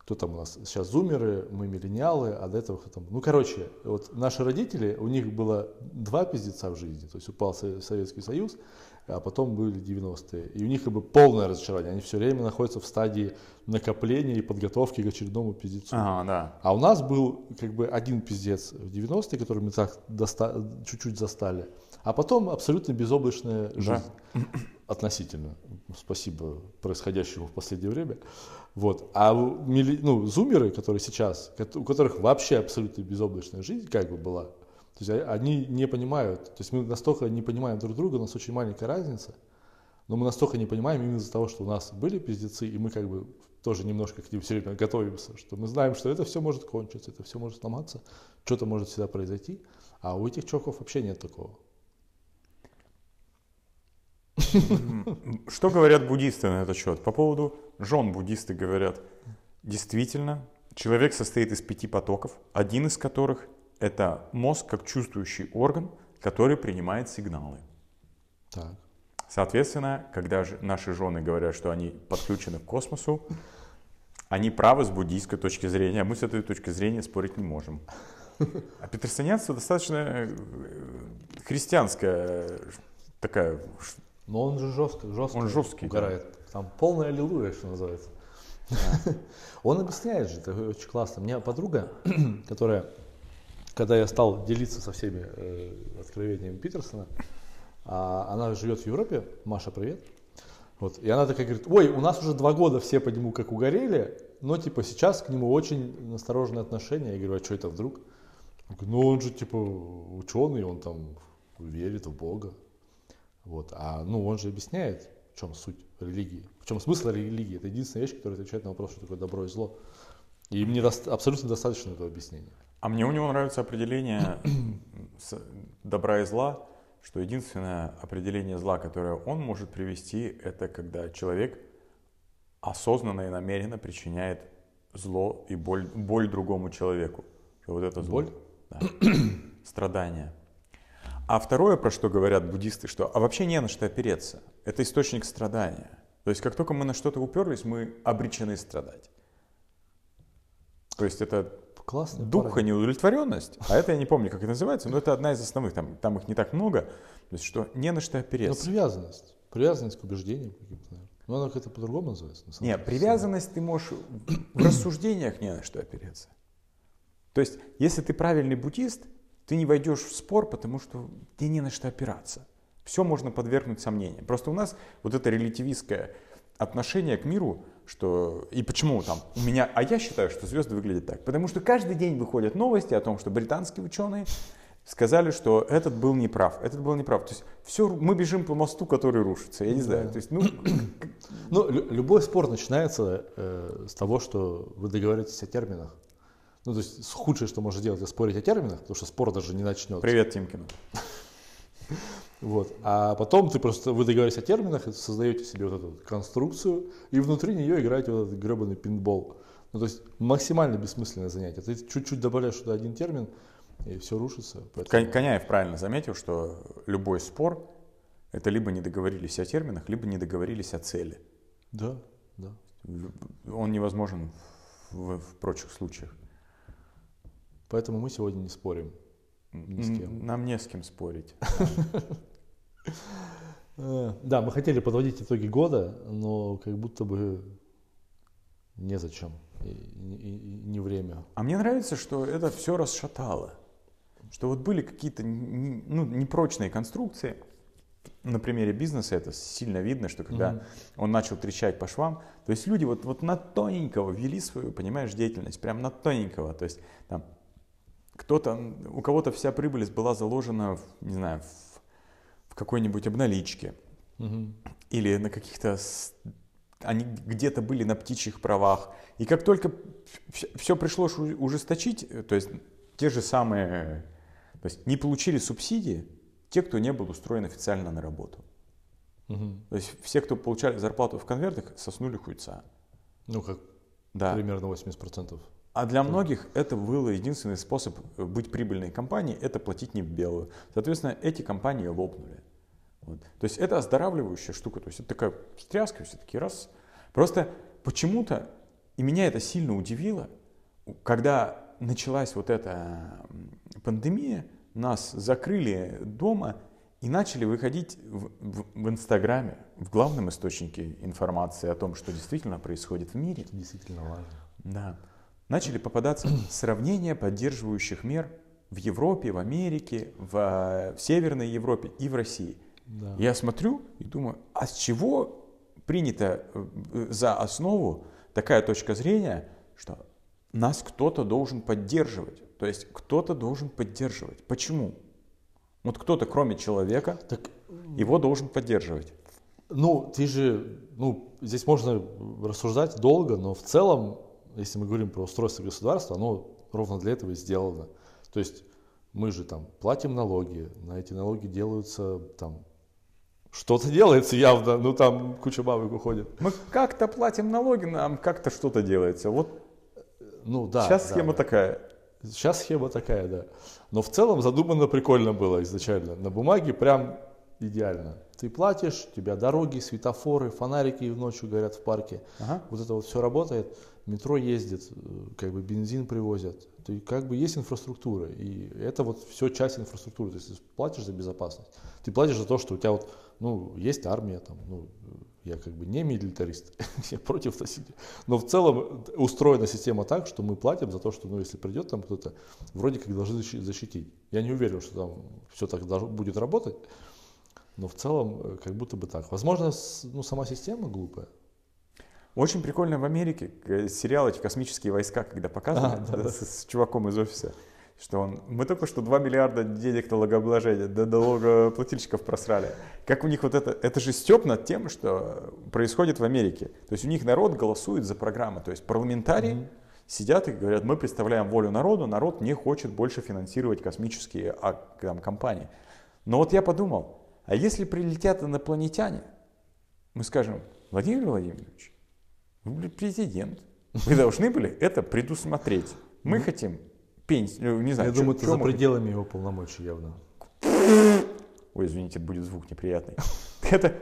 кто там у нас сейчас зумеры, мы миллениалы, а до этого кто там. Ну, короче, вот наши родители, у них было два пиздеца в жизни, то есть упал Со- Советский Союз, а потом были 90-е. И у них как бы полное разочарование, они все время находятся в стадии накопления и подготовки к очередному пиздецу. Ага, да. А у нас был как бы один пиздец в 90-е, который мы так доста- чуть-чуть застали. А потом абсолютно безоблачная жизнь. Относительно. Спасибо происходящему в последнее время. Вот. А ну, зумеры, которые сейчас, у которых вообще абсолютно безоблачная жизнь как бы была, то есть а- они не понимают, то есть мы настолько не понимаем друг друга, у нас очень маленькая разница, но мы настолько не понимаем именно из-за того, что у нас были пиздецы, и мы как бы тоже немножко к ним все время готовимся, что мы знаем, что это все может кончиться, это все может сломаться, что-то может всегда произойти, а у этих чуваков вообще нет такого. Что говорят буддисты на этот счет? По поводу жен буддисты говорят, действительно, человек состоит из пяти потоков, один из которых это мозг как чувствующий орган, который принимает сигналы. Так. Соответственно, когда же наши жены говорят, что они подключены к космосу, они правы с буддийской точки зрения, а мы с этой точки зрения спорить не можем. А петерсонианство достаточно э, христианская э, такая Но он же жестко, жестко Он жесткий, да. угорает. Там полная аллилуйя, что называется. [laughs] Он объясняет же, это очень классно. У меня подруга, [clears throat] которая когда я стал делиться со всеми э, откровениями Питерсона, а она живет в Европе, Маша, привет. Вот, и она такая говорит, ой, у нас уже два года все по нему как угорели, но типа сейчас к нему очень настороженное отношение. Я говорю, а что это вдруг? Ну он же типа ученый, он там верит в Бога. Вот. А ну он же объясняет, в чем суть религии, в чем смысл религии. Это единственная вещь, которая отвечает на вопрос, что такое добро и зло. И мне доста- абсолютно достаточно этого объяснения. А мне у него нравится определение [clears throat] добра и зла, что единственное определение зла, которое он может привести, это когда человек осознанно и намеренно причиняет зло и боль, боль другому человеку. Что вот это зло. Боль? Да. [clears throat] Страдания. А второе, про что говорят буддисты, что а вообще не на что опереться. Это источник страдания. То есть как только мы на что-то уперлись, мы обречены страдать. То есть это Классно. дух и неудовлетворенность, а это я не помню, как это называется, но это одна из основных, там, там их не так много, то есть что не на что Ну, опереться. привязанность. Привязанность к убеждениям каким-то. Ну, она как-то по-другому называется. на самом Не, деле. привязанность ты можешь [clears throat] в рассуждениях не на что опереться. То есть, если ты правильный буддист, ты не войдешь в спор, потому что тебе не на что опираться. Все можно подвергнуть сомнениям. Просто у нас вот это релятивистское отношение к миру, что и почему там у меня, а я считаю, что звезды выглядят так, потому что каждый день выходят новости о том, что британские ученые сказали, что этот был неправ, этот был неправ. То есть все, мы бежим по мосту, который рушится. Я не знаю. То есть, ну, [clears throat] Ну, лю- любой спор начинается э, с того, что вы договоритесь о терминах. Ну, то есть худшее, что можно делать, это спорить о терминах, потому что спор даже не начнется. привет, Тимкин. [laughs] Вот. А потом ты просто, вы договоритесь о терминах, создаете себе вот эту конструкцию, и внутри нее играете вот этот гребаный пинбол. Ну, то есть максимально бессмысленное занятие. Ты чуть-чуть добавляешь туда один термин, и все рушится. Поэтому- Кон- Коняев правильно заметил, что любой спор это либо не договорились о терминах, либо не договорились о цели. Да, да. Он невозможен в, в прочих случаях. Поэтому мы сегодня не спорим. Ни с кем. Нам не с кем спорить. Э, Да, мы хотели подводить итоги года, но как будто бы незачем. И, и- и не время. А мне нравится, что это все расшатало. Что вот были какие-то ну, непрочные конструкции. На примере бизнеса это сильно видно, что когда Мгм. он начал трещать по швам, то есть люди вот, вот на тоненького вели свою, понимаешь, деятельность, прям на тоненького. То есть там кто-то, у кого-то вся прибыль была заложена, в, не знаю, в, в какой-нибудь обналичке Мгм. или на каких-то, они где-то были на птичьих правах. И как только все пришлось ужесточить, э, то есть те же самые, то есть не получили субсидии те, кто не был устроен официально на работу. Мгм. То есть все, кто получали зарплату в конвертах, соснули хуйца. Ну, как Да. примерно 80%. А для многих это был единственный способ э, быть прибыльной компанией, это платить не в белую. Соответственно, эти компании лопнули. Вот. То есть это оздоравливающая штука. То есть это такая стряска, все таки раз. Просто почему-то, и меня это сильно удивило, когда началась вот эта пандемия, нас закрыли дома и начали выходить в, в- в Инстаграме, в главном источнике информации о том, что действительно происходит в мире. Это действительно важно. Да. Начали попадаться [clears throat] сравнения поддерживающих мер в Европе, в Америке, в, э, в Северной Европе и в России. Да. Я смотрю и думаю, а с чего принята э, э, за основу такая точка зрения, что нас кто-то должен поддерживать. То есть кто-то должен поддерживать. Почему? Вот кто-то, кроме человека, Так, его должен поддерживать. ну, ты же, ну, здесь можно рассуждать долго, но в целом, если мы говорим про устройство государства, оно ровно для этого и сделано. То есть мы же там платим налоги, на эти налоги делаются там что-то делается явно, ну там куча бабок уходит. Мы как-то платим налоги, нам как-то что-то делается. Вот Ну да. сейчас да, схема да. такая. Сейчас схема такая, да. Но в целом задумано прикольно было изначально. На бумаге прям идеально. Ты платишь, у тебя дороги, светофоры, фонарики ночью горят в парке. Ага. Вот это вот все работает. Метро ездит, э, как бы бензин привозят. Ты как бы есть инфраструктура. И это вот все часть инфраструктуры. То есть ты платишь за безопасность. Ты платишь за то, что у тебя вот Ну, есть армия там, ну, я как бы не милитарист, [laughs] я против насилия. Но в целом устроена система так, что мы платим за то, что, ну, если придет там кто-то, вроде как должны защитить. Я не уверен, что там все так будет работать, но в целом э, как будто бы так. Возможно, ну, сама система глупая. Очень прикольно в Америке сериал эти «Космические войска», когда показывают а, да, да, с, с чуваком из офиса что он, мы только что 2 миллиарда денег налогообложения, до налогоплательщиков просрали. Как у них вот это, это же степ над тем, что происходит в Америке. То есть у них народ голосует за программы, то есть парламентарии mm-hmm. сидят и говорят, мы представляем волю народу, народ не хочет больше финансировать космические а, там, компании. Но вот я подумал, а если прилетят инопланетяне, мы скажем, Владимир Владимирович, вы президент, вы должны были это предусмотреть. Мы хотим пенсию, ну, не знаю. Я думаю, это за пределами его полномочий явно. Ой, извините, будет звук неприятный. [laughs] Это,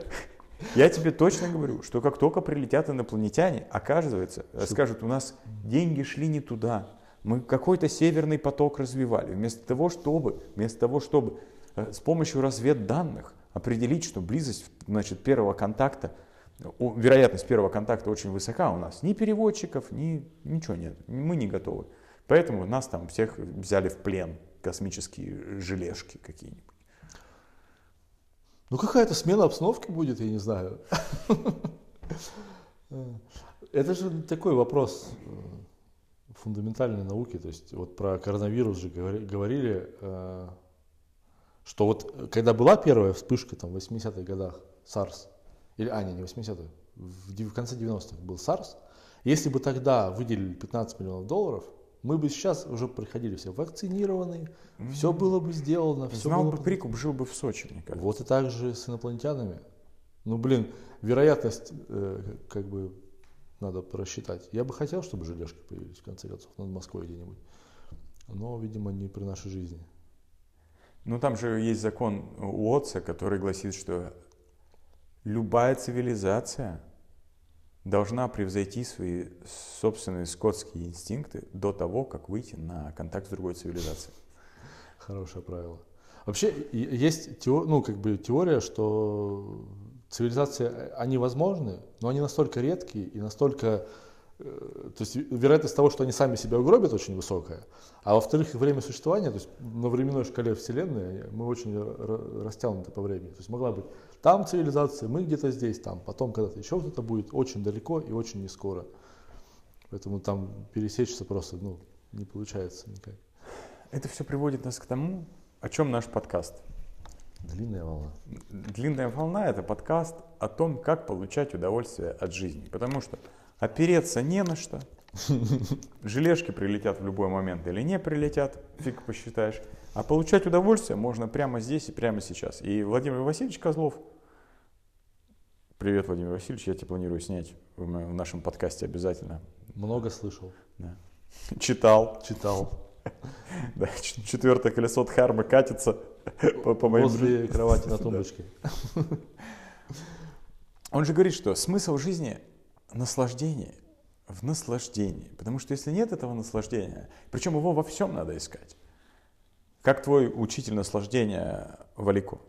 я тебе точно говорю, что как только прилетят инопланетяне, оказывается, что? скажут, у нас деньги шли не туда, мы какой-то северный поток развивали, вместо того, чтобы, вместо того, чтобы э, с помощью разведданных определить, что близость значит, первого контакта, вероятность первого контакта очень высока у нас. Ни переводчиков, ни ничего нет, мы не готовы. Поэтому нас там всех взяли в плен космические желешки какие-нибудь. Ну какая-то смена обстановки будет, я не знаю. [laughs] Это же такой вопрос э, фундаментальной науки. То есть вот про коронавирус же говорили, э, что вот когда была первая вспышка там, в 80-х годах SARS, или, а, не, не 80-х, в конце 90-х был SARS, если бы тогда выделили 15 миллионов долларов, мы бы сейчас уже приходили все вакцинированные, mm-hmm. все было бы сделано. Все Знал было бы прикуп, жил бы в Сочи, мне кажется. Вот и так же с инопланетянами. Ну, блин, вероятность, э, как бы, надо просчитать. Я бы хотел, чтобы желешки появились, в конце концов, над Москвой где-нибудь. Но, видимо, не при нашей жизни. Ну, там же есть закон Уотса, который гласит, что любая цивилизация должна превзойти свои собственные скотские инстинкты до того, как выйти на контакт с другой цивилизацией. Хорошее правило. Вообще есть теор, ну, как бы теория, что цивилизации, они возможны, но они настолько редкие и настолько... Э, то есть вероятность того, что они сами себя угробят, очень высокая. А во-вторых, время существования, то есть на временной шкале Вселенной мы очень растянуты по времени. То есть могла быть там цивилизация, мы где-то здесь, там, потом когда-то еще кто-то будет очень далеко и очень не скоро. Поэтому там пересечься просто ну, не получается никак. Это все приводит нас к тому, о чем наш подкаст. Длинная волна. Длинная волна – это подкаст о том, как получать удовольствие от жизни. Потому что опереться не на что. [laughs] Желешки прилетят в любой момент или не прилетят, фиг посчитаешь. А получать удовольствие можно прямо здесь и прямо сейчас. И Владимир Васильевич Козлов – Привет, Владимир Васильевич, я тебе планирую снять в, в нашем подкасте обязательно. Много слышал. Да. [laughs] Читал. Читал. [laughs] Да, четвертое колесо Дхармы катится [laughs] по, по моим... Возле кровати на тумбочке. Он же говорит, что смысл жизни – наслаждение, в наслаждении. Потому что если нет этого наслаждения, причем его во всем надо искать. Как твой учитель наслаждения Валико?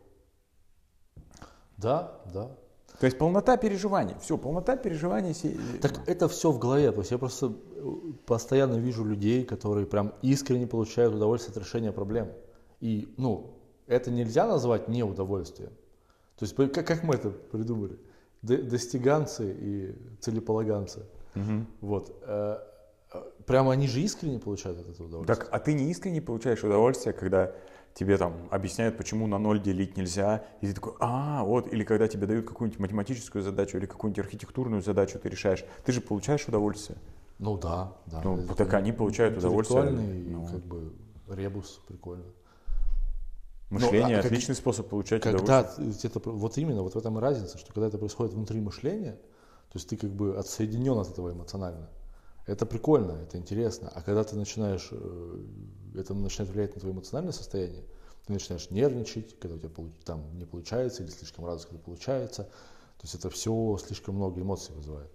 Да, да. То есть полнота переживаний. Все, полнота переживаний. Так это все в голове. То есть я просто э, постоянно вижу людей, которые прям искренне получают удовольствие от решения проблем. И, ну, это нельзя назвать неудовольствием. То есть как, как мы это придумали? Достиганцы и целеполаганцы. Угу. Вот. Прямо они же искренне получают от этого удовольствие. Так, а ты не искренне получаешь удовольствие, когда тебе там объясняют, почему на ноль делить нельзя, и ты такой, а, вот, или когда тебе дают какую-нибудь математическую задачу или какую-нибудь архитектурную задачу ты решаешь, ты же получаешь удовольствие. Ну да, да. Ну, это, так они получают удовольствие. Ну, как бы ребус, прикольно. Мышление ну, а отличный как, способ получать когда удовольствие. Это, вот именно, вот в этом и разница, что когда это происходит внутри мышления, то есть ты как бы отсоединен от этого эмоционально. Это прикольно, это интересно. А когда ты начинаешь, э, это начинает влиять на твое эмоциональное состояние, ты начинаешь нервничать, когда у тебя там не получается, или слишком радостно, когда получается. То есть это все слишком много эмоций вызывает.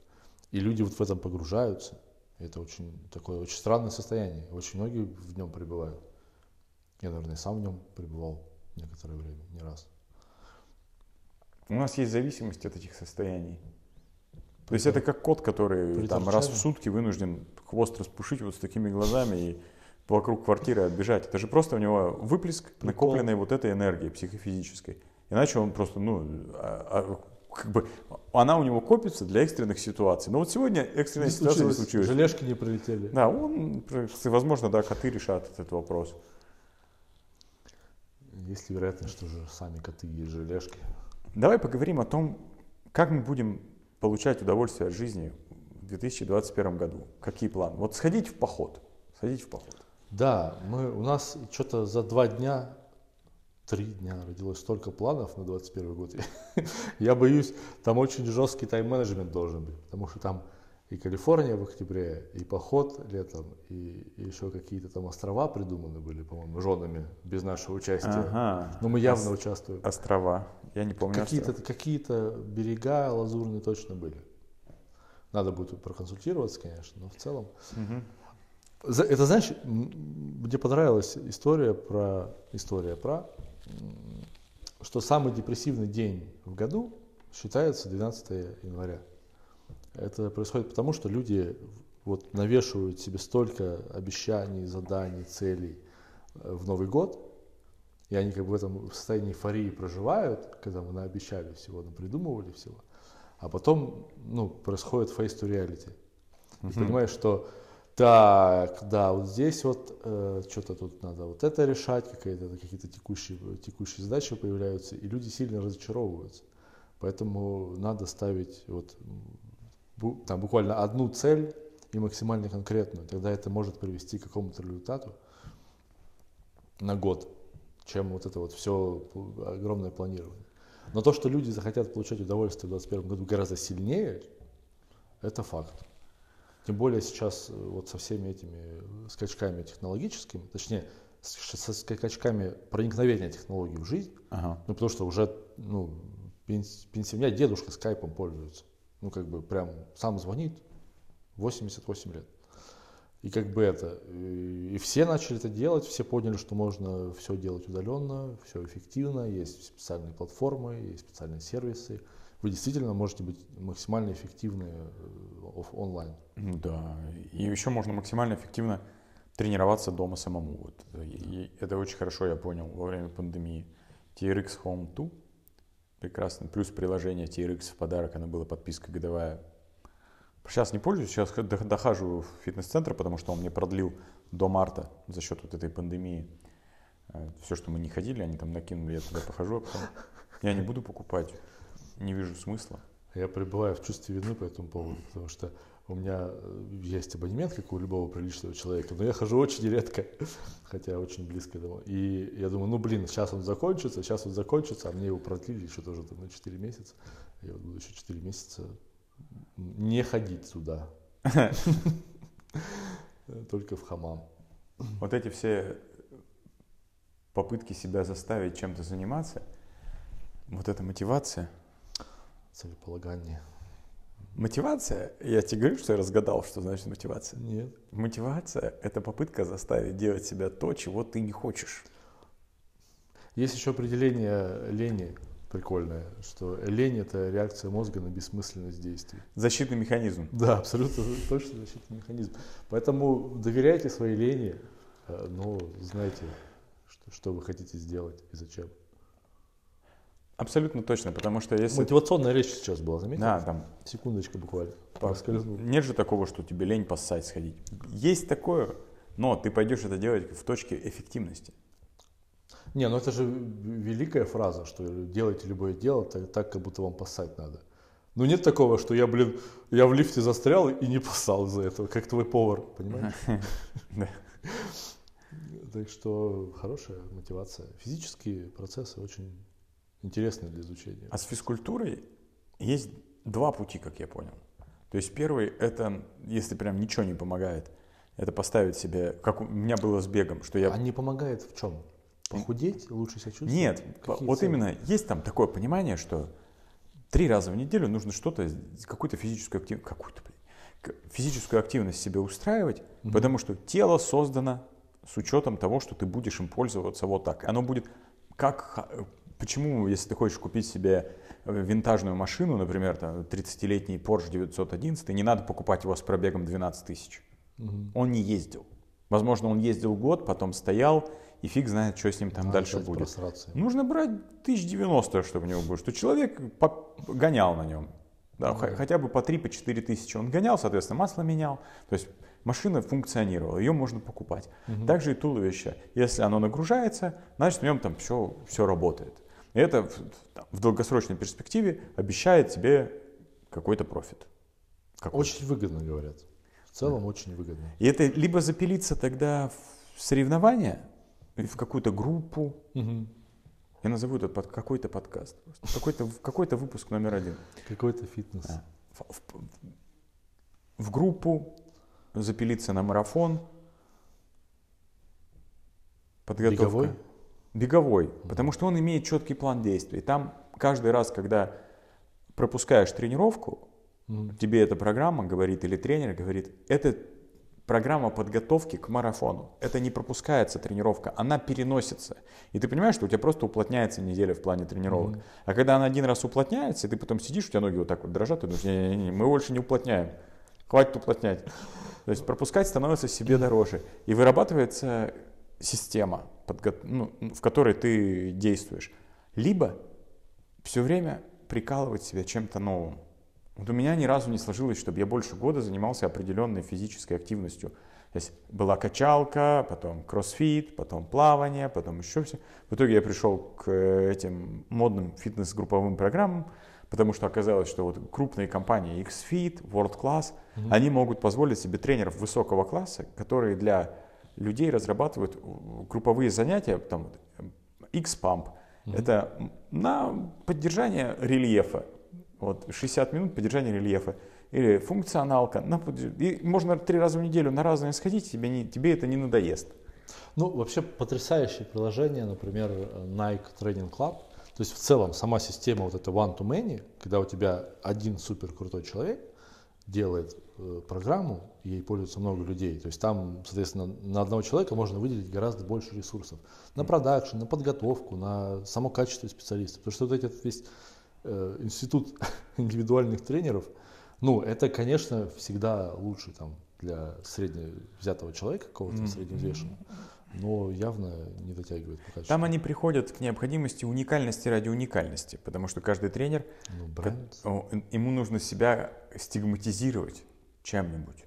И люди вот в этом погружаются. Это очень такое очень странное состояние. Очень многие в нем пребывают. Я, наверное, сам в нем пребывал некоторое время, не раз. У нас есть зависимость от этих состояний. То есть это как кот, который там раз в сутки вынужден хвост распушить вот с такими глазами и вокруг квартиры отбежать. Это же просто у него выплеск Прикол. накопленной вот этой энергии психофизической. Иначе он просто, ну, а- а, как бы, она у него копится для экстренных ситуаций. Но вот сегодня экстренная Не ситуация не случилось, случилась. желешки не прилетели. Да, он, возможно, да, коты решат этот вопрос. Есть ли вероятность, что же сами коты есть желешки? Давай поговорим о том, как мы будем получать удовольствие от жизни в 2021 году. Какие планы? Вот сходить в поход. Сходить в поход. Да, мы, у нас что-то за два дня, три дня родилось столько планов на 21 год. [laughs] Я боюсь, там очень жесткий тайм-менеджмент должен быть, потому что там и Калифорния в октябре, и поход летом, и, и еще какие-то там острова придуманы были, по-моему, женами без нашего участия. Ага. Но мы явно Ос- участвуем. Острова. Я не помню Какие-то какие берега лазурные точно были. Надо будет проконсультироваться, конечно, но в целом. За- Это знаешь, мне понравилась история про история про, что самый депрессивный день в году считается 12 января. Это происходит потому, что люди вот навешивают себе столько обещаний, заданий, целей э, в Новый год, и они как бы в этом состоянии эйфории проживают, когда мы наобещали всего, придумывали всего, а потом ну, происходит face to reality. И Мгм. понимаешь, что так, да, вот здесь вот э, что-то тут надо вот это решать, какие-то какие-то текущие, текущие задачи появляются, и люди сильно разочаровываются. Поэтому надо ставить вот бу- там буквально одну цель и максимально конкретную. Тогда это может привести к какому-то результату на год, чем вот это вот все огромное планирование. Но то, что люди захотят получать удовольствие в 2021 году гораздо сильнее, это факт. Тем более сейчас э, вот со всеми этими э, скачками технологическими, точнее, со скачками проникновения технологий в жизнь, Ага. ну, потому что уже, ну, пенс- пенсионер, дедушка скайпом пользуется. Ну, как бы прям сам звонит, 88 лет. И как бы это, и, все начали это делать, все поняли, что можно все делать удаленно, все эффективно, есть специальные платформы, есть специальные сервисы. Вы действительно можете быть максимально эффективны э, онлайн. Да. И еще можно максимально эффективно тренироваться дома самому. Вот. И это очень хорошо я понял во время пандемии. TRX Home 2. Прекрасно. Плюс приложение TRX в подарок. Оно было подписка годовая. Сейчас не пользуюсь, сейчас дохаживаю в фитнес-центр, потому что он мне продлил до марта за счет вот этой пандемии. Все, что мы не ходили, они там накинули, я туда похожу, а я не буду покупать, не вижу смысла. Я пребываю в чувстве вины по этому поводу, потому что у меня э, есть абонемент, как у любого приличного человека, но я хожу очень редко, [laughs] хотя очень близко домой. И я думаю, ну блин, сейчас он закончится, сейчас он закончится, а мне его продлили еще тоже там на 4 месяца. Я вот буду еще 4 месяца не ходить сюда. [laughs] Только в хамам. Вот эти все попытки себя заставить чем-то заниматься, вот эта мотивация. Целеполагание. Мотивация, я тебе говорю, что я разгадал, что значит мотивация. Нет. Мотивация – это попытка заставить делать себя то, чего ты не хочешь. Есть еще определение лени прикольное, что лень это реакция мозга на бессмысленность действий. Защитный механизм. Да, абсолютно [laughs] точно защитный механизм. Поэтому доверяйте своей лени, э, но знайте, что, что вы хотите сделать и зачем. Абсолютно точно, потому что если... Мотивационная речь сейчас была, заметил? Да, там Секундочка буквально. по- Проскользнула. нет же такого, что тебе лень поссать сходить. Есть такое, но ты пойдешь это делать в точке эффективности. Не, ну это же великая фраза, что делайте любое дело так, так, как будто вам поссать надо. Ну нет такого, что я, блин, я в лифте застрял и не поссал из-за этого, как твой повар, понимаешь? [laughs] Да. Так что хорошая мотивация. Физические процессы очень интересны для изучения. А с физкультурой есть два пути, как я понял. То есть первый – это, если прям ничего не помогает, это поставить себе, как у меня было с бегом, что я... А не помогает в чем? Похудеть, лучше себя чувствовать? Нет, Какие вот цели? именно есть там такое понимание, что три раза в неделю нужно что-то, какую-то физическую активность, какую-то, блин, физическую активность себе устраивать, Мгм. потому что тело создано с учетом того, что ты будешь им пользоваться вот так. Оно будет как почему, если ты хочешь купить себе э, винтажную машину, например, там, 30-летний Porsche 911, не надо покупать его с пробегом 12 тысяч. Мгм. Он не ездил. Возможно, он ездил год, потом стоял, и фиг знает, что с ним там Надо дальше будет. просраться. Нужно брать 1090, чтобы у него было, что человек гонял на нем. Да, х- да. хотя бы по 3 по 4 тысячи он гонял, соответственно, масло менял. То есть машина функционировала, ее можно покупать. Мгм. Также и туловище. Если оно нагружается, значит в нем там все, все работает. И это в, в долгосрочной перспективе обещает тебе какой-то профит. Какой-то. Очень выгодно, говорят. В целом очень выгодно. И это либо запилиться тогда в соревнования, в какую-то группу, Мгм. Я назову этот под какой-то подкаст. Какой-то, какой-то выпуск номер один. Какой-то фитнес. Да. В, в- в группу, запилиться на марафон. Подготовка. Беговой? Беговой. Потому что он имеет четкий план действий. Там каждый раз, когда пропускаешь тренировку, Мгм. тебе эта программа говорит, или тренер говорит, это программа подготовки к марафону. Это не пропускается тренировка, она переносится. И ты понимаешь, что у тебя просто уплотняется неделя в плане тренировок. Мгм. А когда она один раз уплотняется, и ты потом сидишь, у тебя ноги вот так вот дрожат, ты думаешь, не-не-не, мы больше не уплотняем. Хватит уплотнять. То есть пропускать становится себе дороже. И вырабатывается система, подго- ну, в которой ты действуешь. Либо все время прикалывать себя чем-то новым. Вот у меня ни разу не сложилось, чтобы я больше года занимался определенной физической активностью. То есть была качалка, потом кроссфит, потом плавание, потом еще все. В итоге я пришел к э, этим модным фитнес-групповым программам, потому что оказалось, что вот крупные компании X-Fit, World Class, Мгм. они могут позволить себе тренеров высокого класса, которые для людей разрабатывают э, групповые занятия, там, э, X-Pump, Мгм. это на поддержание рельефа. Вот 60 минут поддержания рельефа. Или функционалка. на и можно три раза в неделю на разные сходить, тебе, не, тебе это не надоест. Ну, вообще потрясающее приложение, например, Nike Training Club. То есть в целом сама система вот это one to many, когда у тебя один супер крутой человек делает э, программу, и ей пользуется много людей. То есть там, соответственно, на одного человека можно выделить гораздо больше ресурсов. На продакшн, на подготовку, на само качество специалиста. Потому что вот этот весь э, институт [laughs] индивидуальных тренеров, ну, это, конечно, всегда лучше там для средне взятого человека, какого-то Мгм. средневзвешенного, но явно не дотягивает по качеству. Там они приходят к необходимости уникальности ради уникальности, потому что каждый тренер, Ну, бренд. ему нужно себя стигматизировать чем-нибудь.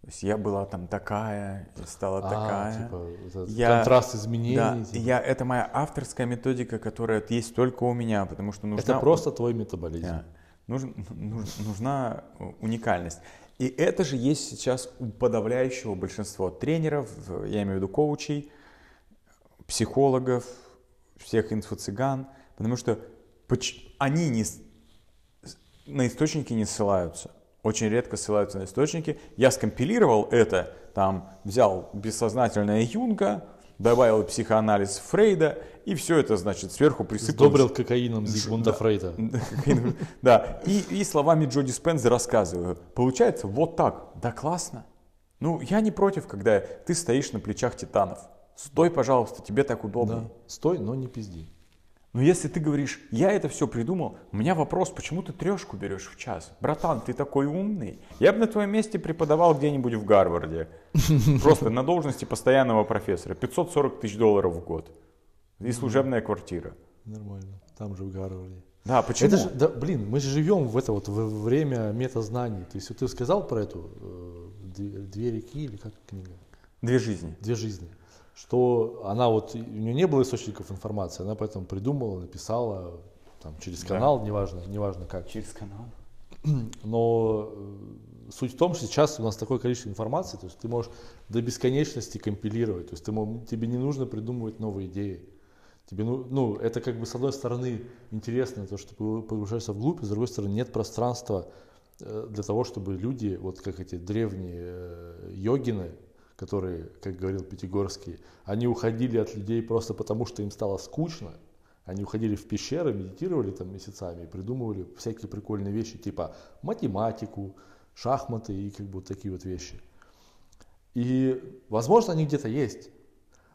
То есть я была там такая, стала А, такая. типа, Я- контраст изменений. Да, типа. я, это моя авторская методика, которая есть только у меня, потому что нужна... Это просто твой метаболизм. Да. Нужен- нуж- нужна уникальность. И это же есть сейчас у подавляющего большинства тренеров, я имею в виду коучей, психологов, всех инфо-цыган, потому что они не, на источники не ссылаются. Очень редко ссылаются на источники. Я скомпилировал это, там взял бессознательное Юнга, добавил психоанализ Фрейда, и все это, значит, сверху присыпал Сдобрил кокаином Зигмунда Да. Фрейда. [laughs] Да, и, и словами Джо Диспенза рассказываю. Получается вот так. Да классно. Ну, я не против, когда ты стоишь на плечах титанов. Стой, пожалуйста, тебе так удобно. Да. Стой, но не пизди. Но если ты говоришь, я это все придумал, у меня вопрос, почему ты трешку берешь в час? Братан, ты такой умный. Я бы на твоем месте преподавал где-нибудь в Гарварде. [laughs] Просто на должности постоянного профессора. 540 тысяч долларов в год. И служебная квартира. Нормально. Там же в Гарварде. Да, почему? Это же, да, блин, мы же живем в это вот в- время метазнаний. То есть вот ты сказал про эту э, две, две реки или как книга? Две жизни. Две жизни. Что она вот, у нее не было источников информации, она поэтому придумала, написала там, через Да. канал, неважно, неважно как. Через канал. [clears throat] Но э, суть в том, что сейчас у нас такое количество информации, то есть ты можешь до бесконечности компилировать, то есть ты, тебе не нужно придумывать новые идеи. Тебе, ну, ну, это как бы с одной стороны интересно, то, что ты погружаешься вглубь, с другой стороны нет пространства э, для того, чтобы люди, вот как эти древние э, йогины, которые, как говорил Пятигорский, они уходили от людей просто потому, что им стало скучно, они уходили в пещеры, медитировали там месяцами и придумывали всякие прикольные вещи, типа математику, шахматы и как бы такие вот вещи. И, возможно, они где-то есть,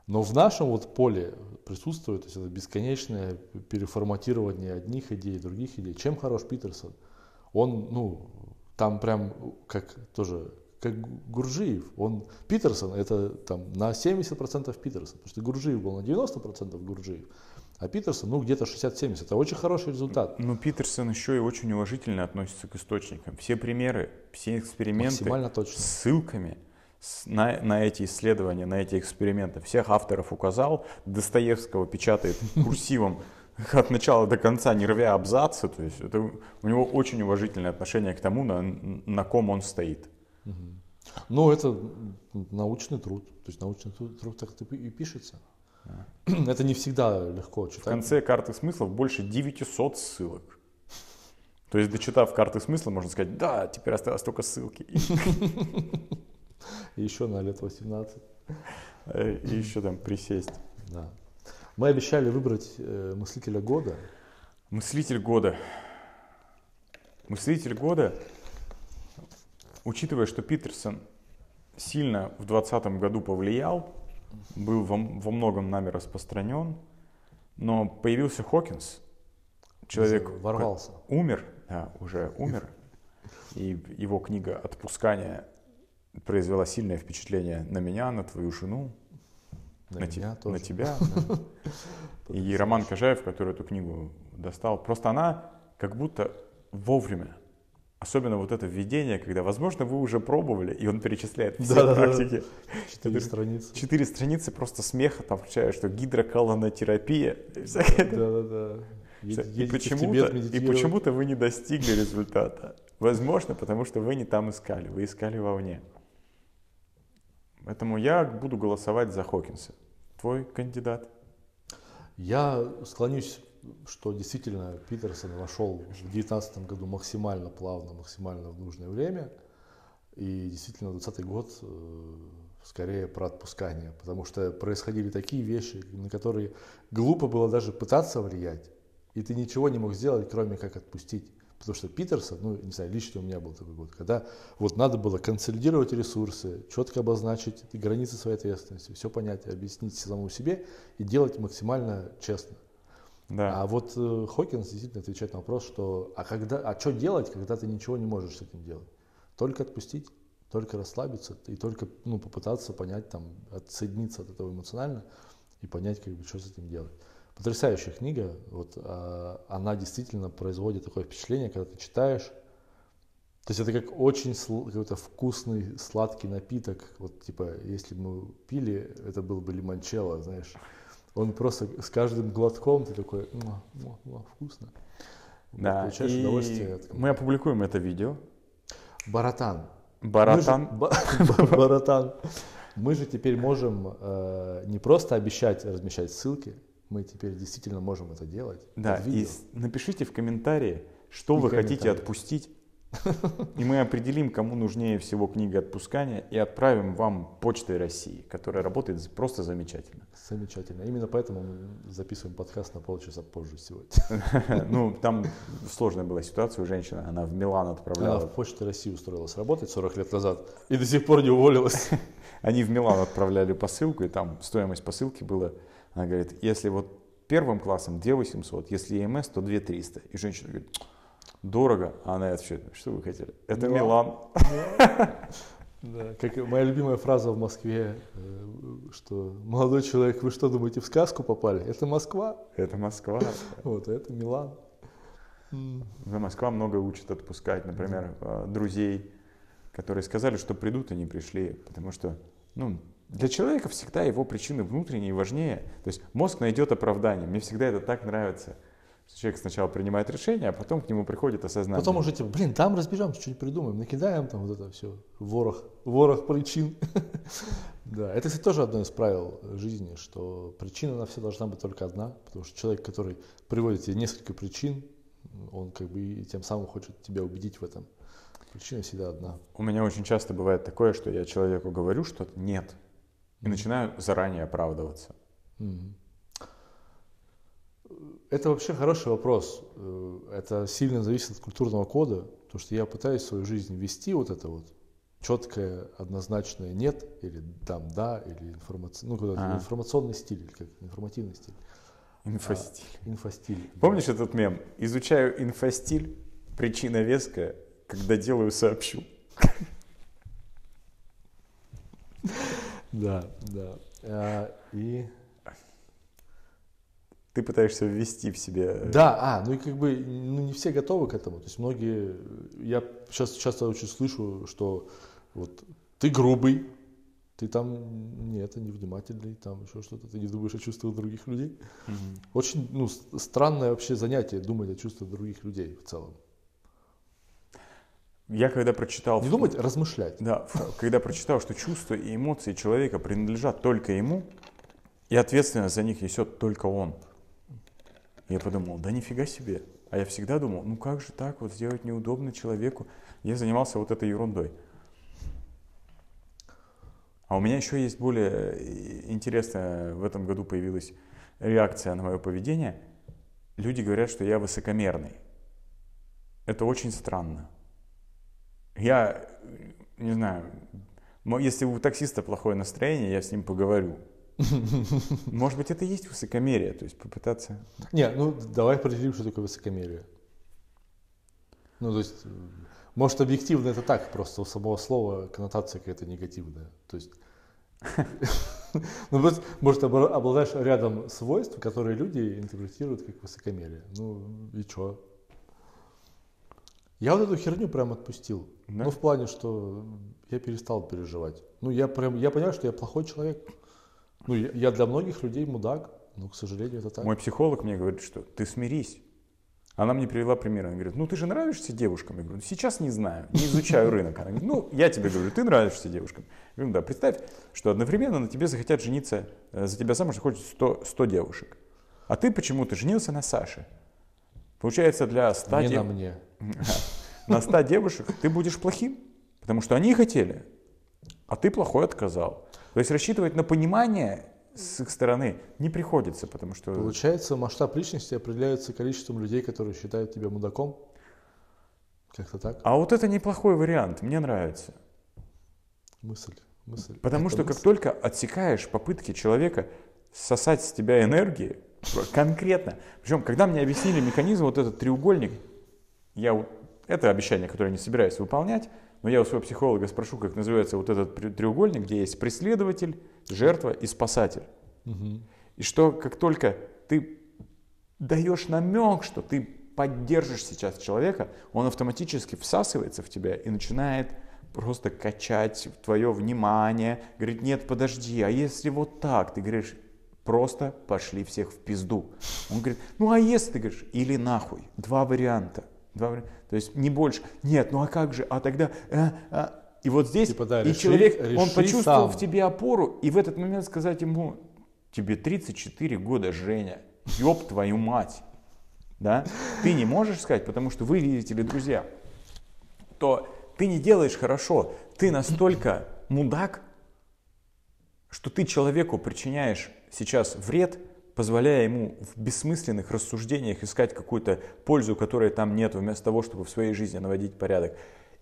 Но в нашем вот поле присутствует то есть это бесконечное переформатирование одних идей, других идей. Чем хорош Питерсон? Он, ну, там прям как тоже как Гуржиев. Он, Питерсон, это там на 70% Питерсон, потому что Гуржиев был на 90% Гуржиев, а Питерсон, ну, где-то 60-70. Это очень хороший результат. Ну, Питерсон еще и очень уважительно относится к источникам. Все примеры, все эксперименты точно. с ссылками на, на эти исследования, на эти эксперименты. Всех авторов указал. Достоевского печатает [laughs] курсивом от начала до конца, не рвя абзацы. То есть это, у него очень уважительное отношение к тому, на, на ком он стоит. Ну, это научный труд. То есть научный труд, труд так и пишется. Да. Это не всегда легко читать. В конце карты смыслов больше 900 ссылок. То есть, дочитав карты смысла, можно сказать, да, теперь осталось только ссылки. И еще на лет 18. Э, и еще там присесть. Да. Мы обещали выбрать э, мыслителя года. Мыслитель года. Мыслитель года Учитывая, что Питерсон сильно в 2020 году повлиял, был во, во многом нами распространен, но появился Хокинс, человек ворвался, умер, да, уже умер, и его книга «Отпускание» произвела сильное впечатление на меня, на твою жену, на, на, те, на тебя. [laughs] Да. И Роман Кожаев, который эту книгу достал, просто она как будто вовремя Особенно вот это введение, когда, возможно, вы уже пробовали, и он перечисляет все да, практики. Четыре страницы. Четыре страницы просто смеха, там включая, что гидроколонотерапия. Да-да-да. И почему-то, и почему-то вы не достигли результата. Возможно, потому что вы не там искали, вы искали вовне. Поэтому я буду голосовать за Хокинса. Твой кандидат? Я склонюсь что действительно Питерсон вошел в 2019 году максимально плавно, максимально в нужное время. И действительно 2020 год э, скорее про отпускание, потому что происходили такие вещи, на которые глупо было даже пытаться влиять, и ты ничего не мог сделать, кроме как отпустить. Потому что Питерсон, ну, не знаю, лично у меня был такой год, когда вот надо было консолидировать ресурсы, четко обозначить границы своей ответственности, все понять, объяснить самому себе и делать максимально честно. Да. А вот э, Хокинс действительно отвечает на вопрос, что а когда, а что делать, когда ты ничего не можешь с этим делать? Только отпустить, только расслабиться и только ну, попытаться понять, там, отсоединиться от этого эмоционально и понять, как бы, что с этим делать. Потрясающая книга, вот, а, она действительно производит такое впечатление, когда ты читаешь, то есть это как очень какой-то вкусный сладкий напиток, вот типа, если бы мы пили, это был бы лимончелло, знаешь, он просто с каждым глотком ты такой, муа, муа, муа, вкусно. Да, получаешь и удовольствие. От... Мы опубликуем это видео. Баратан. Баратан. [laughs] Баратан. Мы же теперь можем э, не просто обещать размещать ссылки, мы теперь действительно можем это делать. Да, и напишите в комментарии, что и вы хотите отпустить [laughs] и мы определим, кому нужнее всего книга отпускания и отправим вам почтой России, которая работает просто замечательно. Замечательно. Именно поэтому мы записываем подкаст на полчаса позже сегодня. [laughs] Ну, там сложная была ситуация у женщины, она в Милан отправляла. Она в почте России устроилась работать 40 лет назад и до сих пор не уволилась. [laughs] Они в Милан отправляли посылку, и там стоимость посылки была, она говорит, если вот первым классом 2 800, если ЕМС, то 2 300. И женщина говорит, дорого, а она отвечает, что вы хотели? Это Милан. Да, как моя любимая фраза в Москве, э, что молодой человек, вы что думаете, в сказку попали? Это Москва. Это Москва. Вот, это Милан. Москва много учит отпускать, например, э, друзей, которые сказали, что придут, и не пришли, потому что, ну, для человека всегда его причины внутренние важнее. То есть мозг найдет оправдание. Мне всегда это так нравится. Человек сначала принимает решение, а потом к нему приходит осознание. Потом уже типа, блин, там разбежимся, что-нибудь придумаем, накидаем там вот это все, ворох, ворох причин. [laughs] Да, это, кстати, тоже одно из правил жизни, что причина на все должна быть только одна, потому что человек, который приводит тебе несколько причин, он как бы тем самым хочет тебя убедить в этом. Причина всегда одна. У меня очень часто бывает такое, что я человеку говорю что-то нет, и начинаю заранее оправдываться. Это вообще хороший вопрос. Э, это сильно зависит от культурного кода, потому что я пытаюсь в свою жизнь ввести вот это вот, четкое, однозначное нет, или там да, или информаци... ну, куда Ага. информационный стиль, или как информативный стиль. Инфостиль. А, инфостиль. Помнишь этот мем? Изучаю инфостиль, причина веская, когда делаю сообщу. [laughs] Да, да. А, и Ты пытаешься ввести в себе... э, Да, а, ну и как бы ну, не все готовы к этому. То есть многие, я сейчас часто очень слышу, что вот ты грубый, ты там не это невнимательный, там еще что-то, ты не думаешь о чувствах других людей. Мгм. Очень ну, странное вообще занятие думать о чувствах других людей в целом. Я когда прочитал... Не думать, размышлять. Да, когда прочитал, что чувства и эмоции человека принадлежат только ему, и ответственность за них несет только он. Я подумал, да нифига себе. А я всегда думал, ну как же так вот сделать неудобно человеку? Я занимался вот этой ерундой. А у меня еще есть более э, интересная, в этом году появилась реакция на мое поведение. Люди говорят, что я высокомерный. Это очень странно. Я, э, не знаю, если у таксиста плохое настроение, я с ним поговорю. Может быть, это и есть высокомерие, то есть попытаться... Не, ну давай определим, что такое высокомерие. Ну, то есть, может, объективно это так, просто у самого слова коннотация какая-то негативная. То есть, [laughs] ну, может, обла- обладаешь рядом свойств, которые люди интерпретируют как высокомерие. Ну, и чё? Я вот эту херню прям отпустил. Да? Ну, в плане, что я перестал переживать. Ну, я прям, я понял, что я плохой человек. Ну, я, я для многих людей мудак, но, к сожалению, это так. Мой психолог мне говорит, что ты смирись. Она мне привела пример. Она говорит, ну ты же нравишься девушкам. Я говорю, сейчас не знаю, не изучаю рынок. Она говорит, ну я тебе говорю, ты нравишься девушкам. Я говорю, да, представь, что одновременно на тебе захотят жениться, э, за тебя замуж захочет 100, 100 девушек. А ты почему-то женился на Саше. Получается, для 100 Не дев- на мне. [laughs] на 100 девушек ты будешь плохим, потому что они хотели, а ты плохой отказал. То есть рассчитывать на понимание с их стороны не приходится, потому что... Получается, масштаб личности определяется количеством людей, которые считают тебя мудаком. Как-то так. А вот это неплохой вариант, мне нравится. Мысль. мысль. Потому Это что как мысль. только отсекаешь попытки человека сосать с тебя энергии, конкретно, причем когда мне объяснили механизм, вот этот треугольник, я это обещание, которое я не собираюсь выполнять, но я у своего психолога спрошу, как называется вот этот треугольник, где есть преследователь, жертва и спасатель. Мгм. И что как только ты даешь намек, что ты поддержишь сейчас человека, он автоматически всасывается в тебя и начинает просто качать твое внимание, говорит, нет, подожди, а если вот так? Ты говоришь, просто пошли всех в пизду. Он говорит, ну а если ты говоришь, или нахуй, два варианта. Два варианта. То есть не больше. Нет, ну а как же, а тогда... э, а». И вот здесь Типа, да, и реши- человек, он реши почувствовал сам. в тебе опору, и в этот момент сказать ему, тебе 34 года, Женя, ёб твою мать, да, ты не можешь сказать, потому что вы, видите ли, друзья, то ты не делаешь хорошо, ты настолько мудак, что ты человеку причиняешь сейчас вред, позволяя ему в бессмысленных рассуждениях искать какую-то пользу, которой там нет, вместо того, чтобы в своей жизни наводить порядок.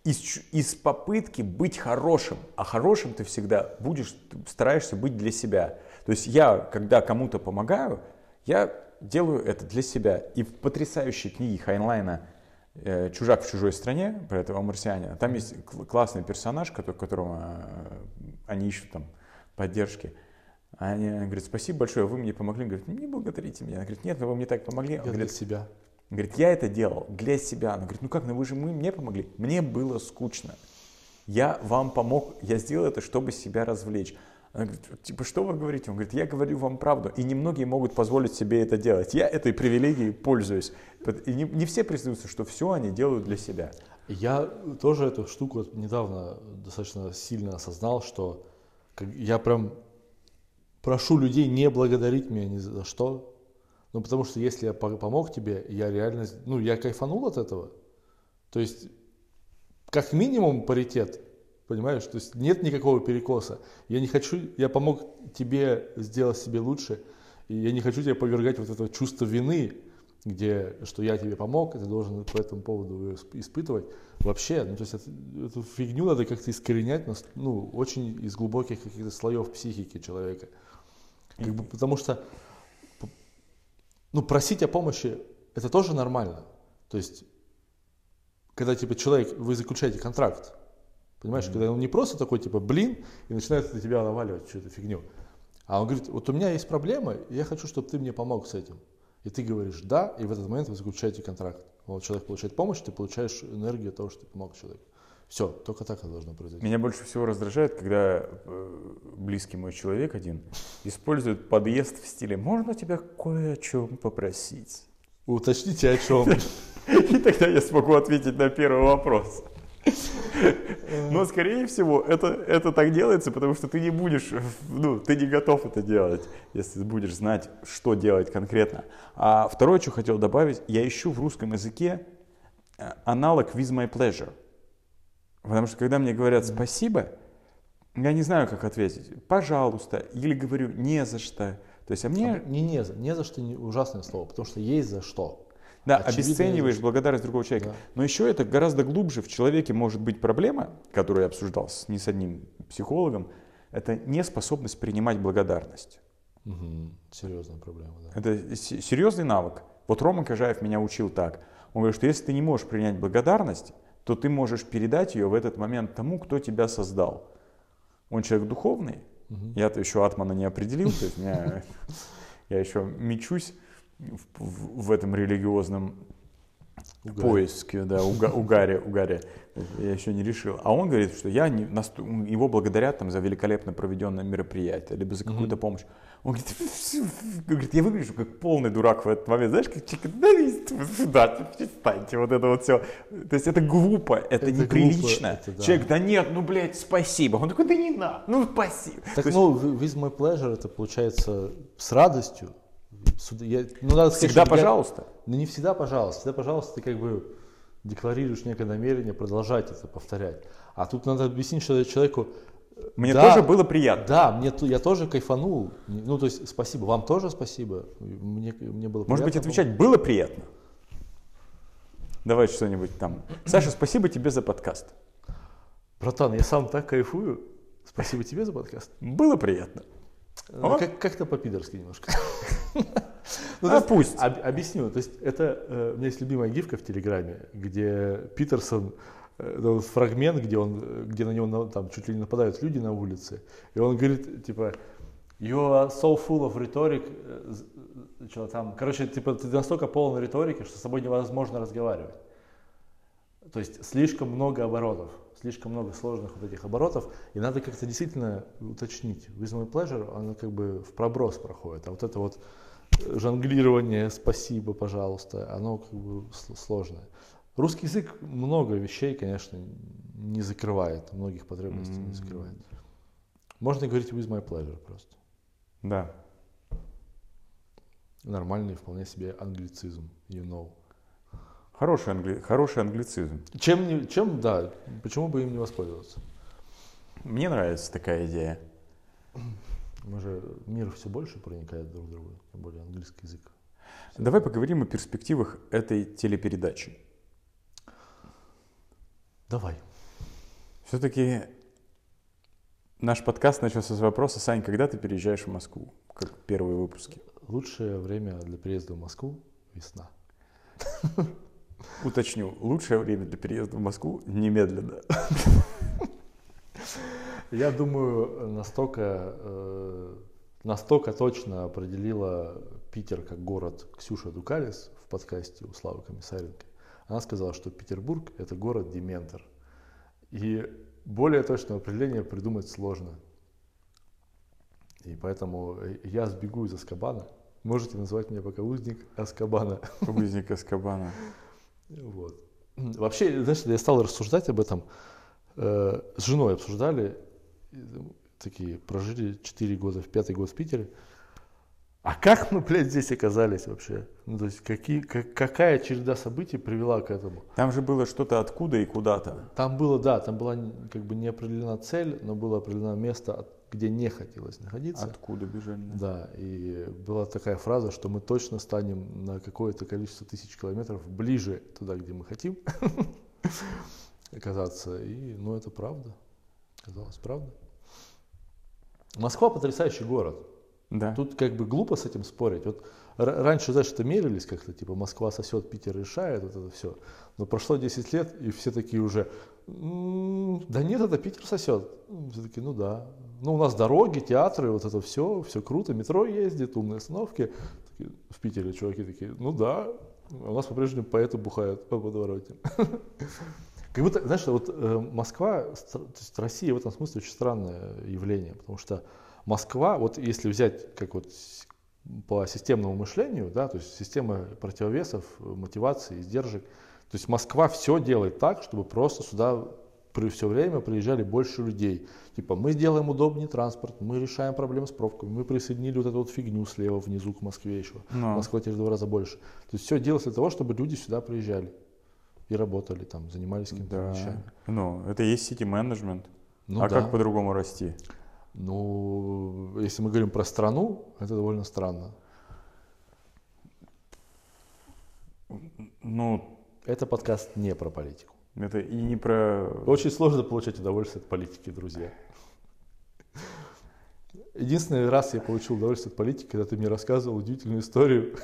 Из, из попытки быть хорошим, а хорошим ты всегда будешь, ты стараешься быть для себя. То есть я, когда кому-то помогаю, я делаю это для себя. И в потрясающей книге Хайнлайна э, «Чужак в чужой стране» про этого марсианина, там есть кл- классный персонаж, который, которого э, они ищут там поддержки. Они говорят, спасибо большое, вы мне помогли. Говорит, не благодарите меня. Она говорит, нет, ну вы мне так помогли. Я для говорит, себя. он говорит, я это делал для себя. Она говорит, ну как, ну вы же мы, мне помогли. Мне было скучно. Я вам помог, я сделал это, чтобы себя развлечь. Она говорит, типа, что вы говорите? Он говорит, я говорю вам правду. И немногие могут позволить себе это делать. Я этой привилегией пользуюсь. И не, не все признаются, что все они делают для себя. Я тоже эту штуку недавно достаточно сильно осознал, что я прям прошу людей не благодарить меня ни за что. Ну, потому что если я по- помог тебе, я реально, ну, я кайфанул от этого. То есть, как минимум паритет, понимаешь? То есть нет никакого перекоса. Я не хочу, я помог тебе сделать себе лучше, и я не хочу тебя повергать вот это чувство вины, где, что я тебе помог, и ты должен по этому поводу испытывать. Вообще, ну, то есть это, эту фигню надо как-то искоренять, ну, очень из глубоких каких-то слоев психики человека. Как бы, потому что, ну, просить о помощи, это тоже нормально. То есть, когда, типа, человек, вы заключаете контракт, понимаешь, mm-hmm. когда он не просто такой, типа, блин, и начинает на тебя наваливать что-то фигню, а он говорит, вот у меня есть проблема, и я хочу, чтобы ты мне помог с этим. И ты говоришь «да», и в этот момент вы заключаете контракт. Вот человек получает помощь, ты получаешь энергию того, что ты помог человеку. Все, только так это должно произойти. Меня больше всего раздражает, когда э, близкий мой человек один использует подъезд в стиле «можно тебя кое о чем попросить?» Уточните о чем. И тогда я смогу ответить на первый вопрос. Но, скорее всего, это, это так делается, потому что ты не будешь, ну, ты не готов это делать, если будешь знать, что делать конкретно. А второе, что хотел добавить, я ищу в русском языке э, аналог with my pleasure. Потому что когда мне говорят спасибо, я не знаю, как ответить. Пожалуйста. Или говорю не за что. То есть, а мне... А, не не за. Не за что не ужасное слово, потому что есть за что. Да, обесцениваешь благодарность другого человека. Да. Но еще это гораздо глубже. В человеке может быть проблема, которую я обсуждал с, не с одним психологом, это неспособность принимать благодарность. Угу. Серьезная проблема, да. Это серьезный навык. Вот Рома Кожаев меня учил так. Он говорит, что если ты не можешь принять благодарность, то ты можешь передать ее в этот момент тому, кто тебя создал. Он человек духовный. Угу. Я-то еще атмана не определил, то есть меня, [laughs] я еще мечусь в, в, в этом религиозном Угаре. поиске, да, уга, угаре, угаре. Я еще не решил. А он говорит, что я не, его благодарят там за великолепно проведенное мероприятие, либо за какую-то помощь. Он говорит, говорит, я выгляжу как полный дурак в этот момент. Знаешь, как человек, да, да, перестаньте, вот это вот все. То есть это глупо, это, это неприлично. Глупо, это, да. Человек, да нет, ну, блядь, спасибо. Он такой, да не надо, ну, спасибо. Так, есть, ну, with my pleasure, это получается с радостью, я, ну, надо сказать, всегда пожалуйста. Я, ну не всегда пожалуйста. Всегда пожалуйста ты как бы декларируешь некое намерение продолжать это повторять. А тут надо объяснить человеку, мне да, тоже было приятно. Да, мне, я тоже кайфанул. Ну, то есть, спасибо. Вам тоже спасибо. Мне, мне было Может быть, отвечать было приятно? Давай что-нибудь там. Саша, спасибо тебе за подкаст. Братан, я сам так кайфую. Спасибо тебе за подкаст. Было приятно. Ну, как, как-то по-пидорски немножко. [laughs] Ну, а пусть. объясню. То есть это э, у меня есть любимая гифка в Телеграме, где Питерсон фрагмент, где он, где на него там чуть ли не нападают люди на улице, и он говорит типа You are so full of rhetoric, э, что там, короче, типа ты настолько полон риторики, что с собой невозможно разговаривать. То есть слишком много оборотов слишком много сложных вот этих оборотов, и надо как-то действительно уточнить. With my pleasure, оно как бы в проброс проходит, а вот это вот жонглирование, спасибо, пожалуйста, оно как бы сложное. Русский язык много вещей, конечно, не закрывает, многих потребностей mm-hmm. не закрывает. Можно говорить with my pleasure просто. Да. Нормальный вполне себе англицизм, you know. Хороший, англи... Хороший англицизм. Чем, чем, да, почему бы им не воспользоваться? Мне нравится такая идея. Мы же, мир все больше проникает друг в друга, тем более английский язык. Давай поговорим о перспективах этой телепередачи. Давай. Все-таки наш подкаст начался с вопроса, Сань, когда ты переезжаешь в Москву? Как первые выпуски. Лучшее время для переезда в Москву – весна. Уточню, лучшее время для переезда в Москву немедленно. Я думаю, настолько, э, настолько точно определила Питер как город Ксюша Дукалис в подкасте у Славы Комиссаренко. Она сказала, что Петербург – это город-дементор. И более точное определение придумать сложно. И поэтому я сбегу из Аскабана. Можете называть меня пока узник Аскабана. Узник Аскабана. [laughs] Вот. Вообще, знаешь, я стал рассуждать об этом. Э, с женой обсуждали, такие, прожили 4 года, в пятый год в Питере. А как мы, блядь, здесь оказались вообще? Ну, то есть, какие, как, какая череда событий привела к этому? Там же было что-то откуда и куда-то. Там было, да, там была как бы не определена цель, но было определено место, где не хотелось находиться. Откуда бежали? Да, и была такая фраза, что мы точно станем на какое-то количество тысяч километров ближе туда, где мы хотим [laughs] оказаться. И, ну, это правда. Казалось, правда. Москва потрясающий город. Да. Тут как бы глупо с этим спорить. Вот раньше, знаешь, это мерились как-то, типа Москва сосет, Питер решает, вот это все. Но прошло 10 лет, и все такие уже, «М, да нет, это Питер сосет. Все такие, ну да. Ну у нас дороги, театры, вот это все, все круто, метро ездит, умные остановки. В Питере чуваки такие, ну да, у нас по-прежнему поэты бухают по подвороте. [laughs] Как будто, знаешь, вот э, Москва, то есть Россия в этом смысле очень странное явление, потому что Москва, вот если взять как вот по системному мышлению, да, то есть система противовесов, мотивации, издержек, то есть Москва все делает так, чтобы просто сюда при все время приезжали больше людей. Типа мы сделаем удобнее транспорт, мы решаем проблемы с пробками, мы присоединили вот эту вот фигню слева внизу к Москве еще. Ну. Москва теперь в два раза больше. То есть все делается для того, чтобы люди сюда приезжали и работали там, занимались какими-то Да. вещами. Ну, это и есть сити менеджмент. Ну а да. как по-другому расти? Ну, если мы говорим про страну, это довольно странно. Ну, Это подкаст не про политику. это и не про... Очень сложно получать удовольствие от политики, друзья. Единственный раз я получил удовольствие от политики, когда ты мне рассказывал удивительную историю,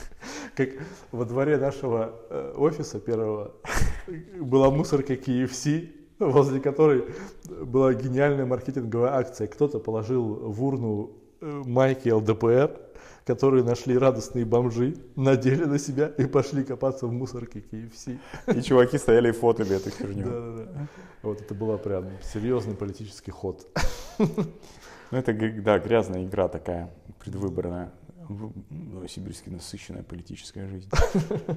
[laughs] как во дворе нашего э, офиса первого [laughs] была мусорка KFC, [laughs] возле которой была гениальная маркетинговая акция. Кто-то положил в урну э, майки ЛДПР, которые нашли радостные бомжи, надели на себя и пошли копаться в мусорке KFC. И чуваки стояли и фотали эту херню. Да-да-да. Вот это была прям серьезный политический ход. Ну, это, да, грязная игра такая, предвыборная. Новосибирске насыщенная политическая жизнь.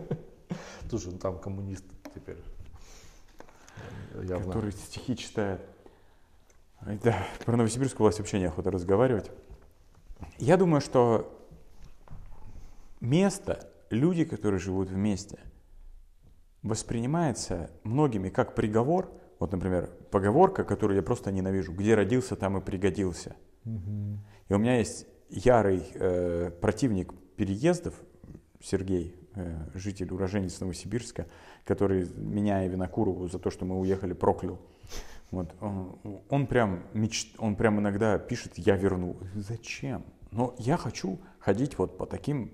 [laughs] Слушай, ну там коммунист теперь. Явно. Который стихи читает. Да, про новосибирскую власть вообще неохота разговаривать. Я думаю, что место, люди, которые живут вместе, воспринимается многими как приговор. Вот, например, поговорка, которую я просто ненавижу. Где родился, там и пригодился. Мгм. И у меня есть ярый э, противник переездов, Сергей, житель, уроженец Новосибирска, который меня и Винокурову за то, что мы уехали, проклял. Вот, он, он прям меч, он прям иногда пишет, я верну. Зачем? Но я хочу ходить вот по таким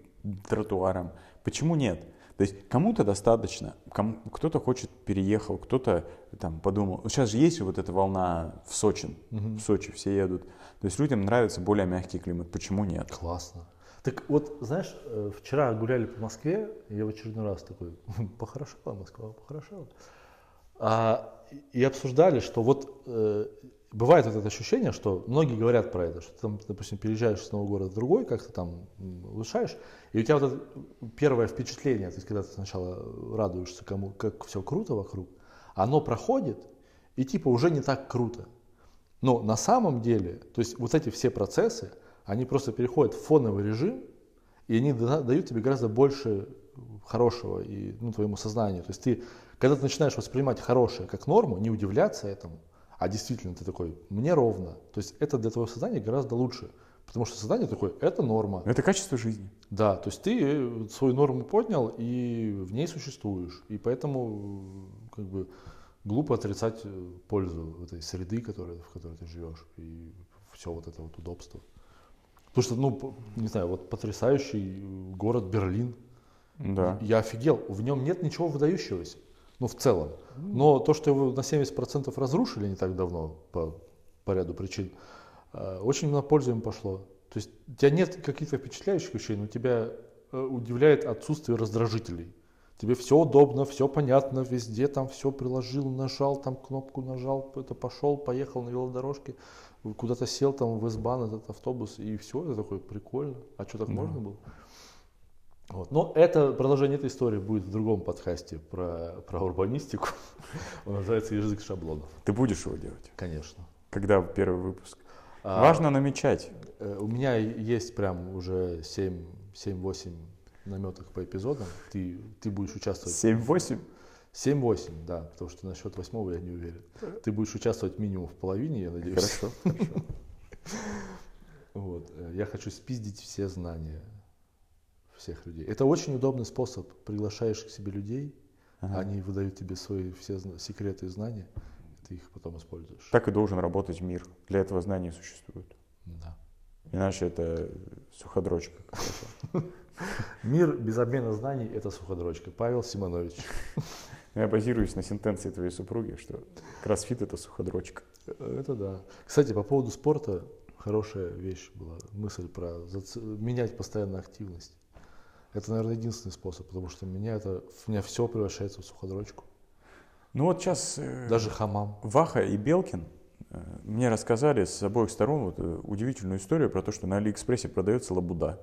тротуарам. Почему нет? То есть кому-то достаточно, кому- кто-то хочет переехал, кто-то там подумал. Сейчас же есть вот эта волна в Сочи, Мгм. в Сочи все едут. То есть людям нравится более мягкий климат. Почему нет? Классно. Так вот, знаешь, э, вчера гуляли по Москве, я в очередной раз такой, [laughs] похорошела Москва, похорошела. А, и обсуждали, что вот э, бывает вот это ощущение, что многие говорят про это, что ты там, допустим, переезжаешь с одного города в другой, как-то там улучшаешь, и у тебя вот это первое впечатление, то есть когда ты сначала радуешься, кому, как все круто вокруг, оно проходит, и типа уже не так круто. Но на самом деле, то есть вот эти все процессы, они просто переходят в фоновый режим, и они да- дают тебе гораздо больше хорошего и ну, твоему сознанию. То есть ты, когда ты начинаешь воспринимать хорошее как норму, не удивляться этому, а действительно ты такой, мне ровно. То есть это для твоего сознания гораздо лучше. Потому что сознание такое, это норма. Это качество жизни. Да, то есть ты э, свою норму поднял и в ней существуешь. И поэтому э, как бы глупо отрицать э, пользу этой среды, которая, в которой ты живешь, и все вот это вот удобство. Потому что, ну, не знаю, вот потрясающий э, город Берлин. Да. Я офигел, в нем нет ничего выдающегося, ну, в целом. Но то, что его на 70% разрушили не так давно по, по ряду причин, э, очень на пользу им пошло. То есть у тебя нет каких-то впечатляющих вещей, но тебя э, удивляет отсутствие раздражителей. Тебе все удобно, все понятно, везде там все приложил, нажал, там кнопку нажал, это пошел, поехал на велодорожке, куда-то сел там в S-Bahn, этот автобус, и все, это такое прикольно. А что так Да. можно было? Вот. Но это продолжение этой истории будет в другом подкасте про, про урбанистику. [laughs] Он называется «Язык шаблонов». Ты будешь его делать? Конечно. Когда первый выпуск? А, Важно намечать. э, У меня есть прям уже 7 7-8 наметок по эпизодам. Ты, ты будешь участвовать. 7-8? 7-8, да, потому что насчет восьмого я не уверен. Ты будешь участвовать минимум в половине, я надеюсь. Хорошо, хорошо. [laughs] Вот. э, Я хочу спиздить все знания всех людей. Это очень удобный способ. Приглашаешь к себе людей, Ага. они выдают тебе свои все секреты и знания, и ты их потом используешь. Так и должен работать мир. Для этого знания существуют. Да. Иначе это суходрочка. [laughs] Мир без обмена знаний – это суходрочка. Павел Симонович. Я базируюсь на сентенции твоей супруги, что кроссфит это суходрочка. Э, Это да. Кстати, по поводу спорта хорошая вещь была, мысль про зац- менять постоянно активность. Это, наверное, единственный способ, потому что у меня это, у меня все превращается в суходрочку. Ну вот сейчас Даже хамам. Ваха и Белкин э, мне рассказали с обоих сторон вот, э, удивительную историю про то, что на Алиэкспрессе продается лабуда,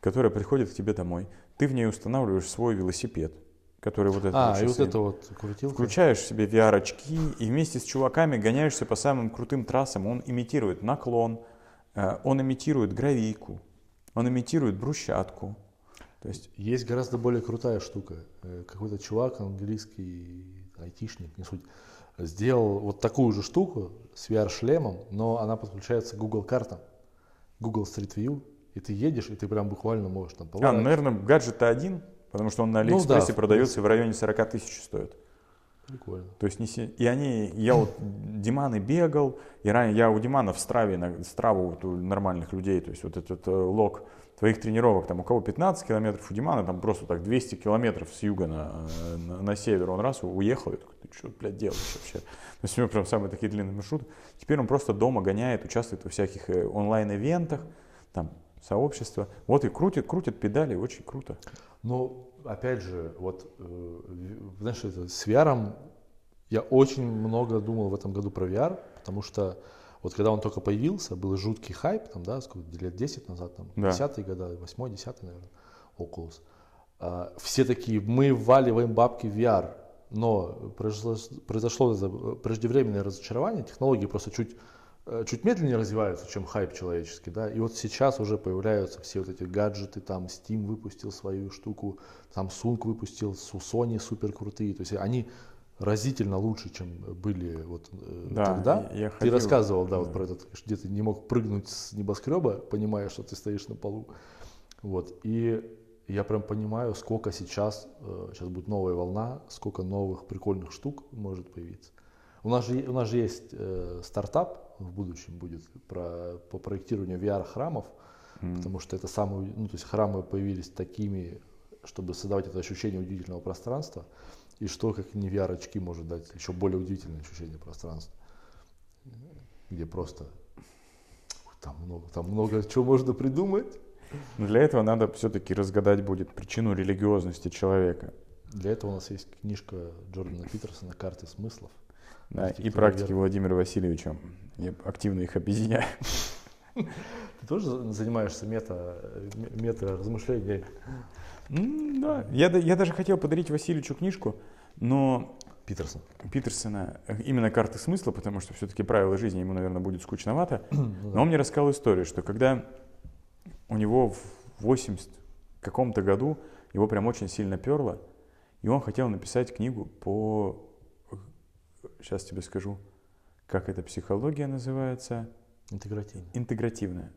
которая приходит к тебе домой. Ты в ней устанавливаешь свой велосипед, который вот это А, вот и вот это вот крутилка. Включаешь себе VR-очки и вместе с чуваками гоняешься по самым крутым трассам. Он имитирует наклон, э, он имитирует гравийку, он имитирует брусчатку. То есть, Есть гораздо более крутая штука. Э, Какой-то чувак, английский айтишник, не суть, сделал вот такую же штуку с VR-шлемом, но она подключается к Google картам, Google Street View, и ты едешь, и ты прям буквально можешь там а, наверное, гаджет-то один, потому что он на Ну да, Алиэкспрессе в продается в районе 40 тысяч стоит. Прикольно. То есть не се- и они, я вот [laughs] Диманы бегал, и ранее я у Димана в страве, на, страву вот у нормальных людей, то есть вот этот э, лог твоих тренировок, там у кого 15 километров, у Димана там просто так 200 километров с юга на, э, на, на север, он раз уехал, и такой, ты что, блядь, делаешь вообще? То есть у него прям самые такие длинные маршруты. Теперь он просто дома гоняет, участвует во всяких э, онлайн-ивентах, там, сообщества. Вот и крутит, крутит педали, очень круто. Ну, опять же, вот, э, знаешь, это, с VR я очень много думал в этом году про VR, потому что вот когда он только появился, был жуткий хайп, там, да, сколько, лет 10 назад, там, Да. 10-е годы, 8 10 наверное, Oculus. А, все такие, мы вваливаем бабки в VR, но произошло, произошло это преждевременное разочарование, технологии просто чуть э, чуть медленнее развиваются, чем хайп человеческий, да, и вот сейчас уже появляются все вот эти гаджеты, там Steam выпустил свою штуку, Samsung выпустил, Sony супер крутые, то есть они разительно лучше, чем были вот э, Да, тогда. я Ты ходил, рассказывал, да, да. вот про этот, где ты не мог прыгнуть с небоскреба, понимая, что ты стоишь на полу, вот, и я прям понимаю, сколько сейчас, э, сейчас будет новая волна, сколько новых прикольных штук может появиться. У нас же, у нас же есть э, стартап в будущем будет про, по проектированию VR-храмов, М. потому что это самые, ну, то есть храмы появились такими, чтобы создавать это ощущение удивительного пространства, и что, как не VR-очки, может дать еще более удивительное ощущение пространства, где просто там много, там много чего можно придумать. Но для этого надо все-таки разгадать будет причину религиозности человека. Для этого у нас есть книжка Джордана Питерсона «Карты смыслов». Да, и практики. Владимира Васильевича. Я активно их объединяю. Ты тоже за- занимаешься мета, э, м- мета-размышлениями? М, Да, я, я даже хотел подарить Васильевичу книжку, но Питерсон. Питерсона э, именно карты смысла, потому что все-таки правила жизни ему, наверное, будет скучновато. [clears throat] Ну Но он мне рассказал историю, что когда у него в 80 каком-то году его прям очень сильно перло, и он хотел написать книгу по... Сейчас тебе скажу, как эта психология называется. Интегративно. Интегративная.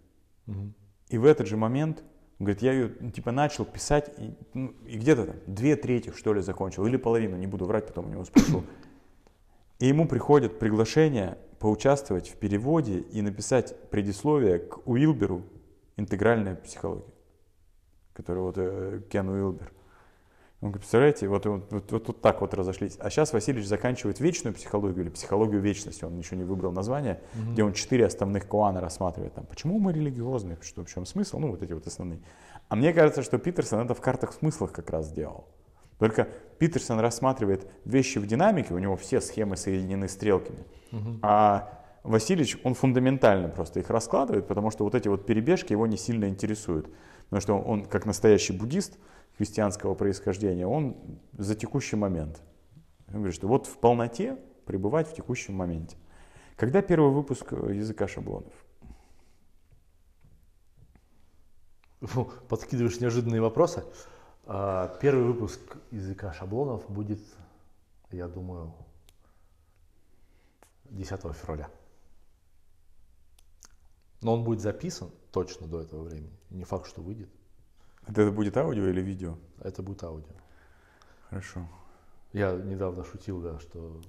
Мгм. И в этот же момент, он говорит, я ее ну, типа начал писать, и, ну, и где-то там две трети, что ли, закончил, или половину, не буду врать, потом у него спрошу. И ему приходит приглашение поучаствовать в переводе и написать предисловие к Уилберу «Интегральная психология», который вот э, Кен Уилбер. Он говорит, представляете, вот, вот, вот, вот так вот разошлись. А сейчас Васильевич заканчивает вечную психологию или психологию вечности, он еще не выбрал название, Мгм. где он четыре основных коана рассматривает. Там, почему мы религиозны, что, в чем смысл, ну вот эти вот основные. А мне кажется, что Питерсон это в картах смыслах как раз сделал. Только Питерсон рассматривает вещи в динамике, у него все схемы соединены стрелками. Мгм. А Васильевич, он фундаментально просто их раскладывает, потому что вот эти вот перебежки его не сильно интересуют. Потому что он, как настоящий буддист христианского происхождения, он за текущий момент. Он говорит, что вот в полноте пребывать в текущем моменте. Когда первый выпуск э, языка шаблонов? Фу, Подкидываешь неожиданные вопросы. А, Первый выпуск языка шаблонов будет, я думаю, 10 февраля. Но он будет записан точно до этого времени. Не факт, что выйдет. Это будет аудио или видео? Это будет аудио. Хорошо. Я недавно шутил, да, что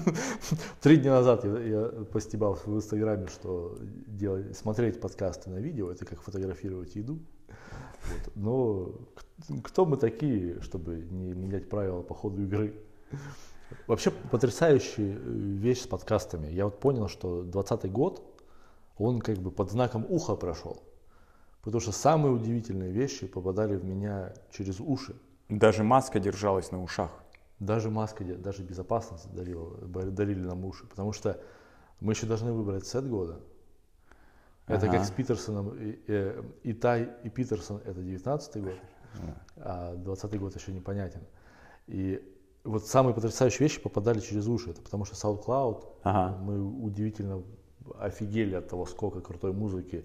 [laughs] три дня назад я, я постебал в Инстаграме, что делать, смотреть подкасты на видео это как фотографировать еду. Вот. Но кто мы такие, чтобы не менять правила по ходу игры? Вообще потрясающая вещь с подкастами. Я вот понял, что 2020 год, он как бы под знаком уха прошел. Потому что самые удивительные вещи попадали в меня через уши. Даже маска держалась на ушах. Даже маска, даже безопасность дарила, дарили нам уши. Потому что мы еще должны выбрать сет года. Это ага. как с Питерсоном. И, и, и Тай, и Питерсон это 19 год, а 20 год еще непонятен. И вот самые потрясающие вещи попадали через уши. Это потому что SoundCloud, ага. мы удивительно офигели от того, сколько крутой музыки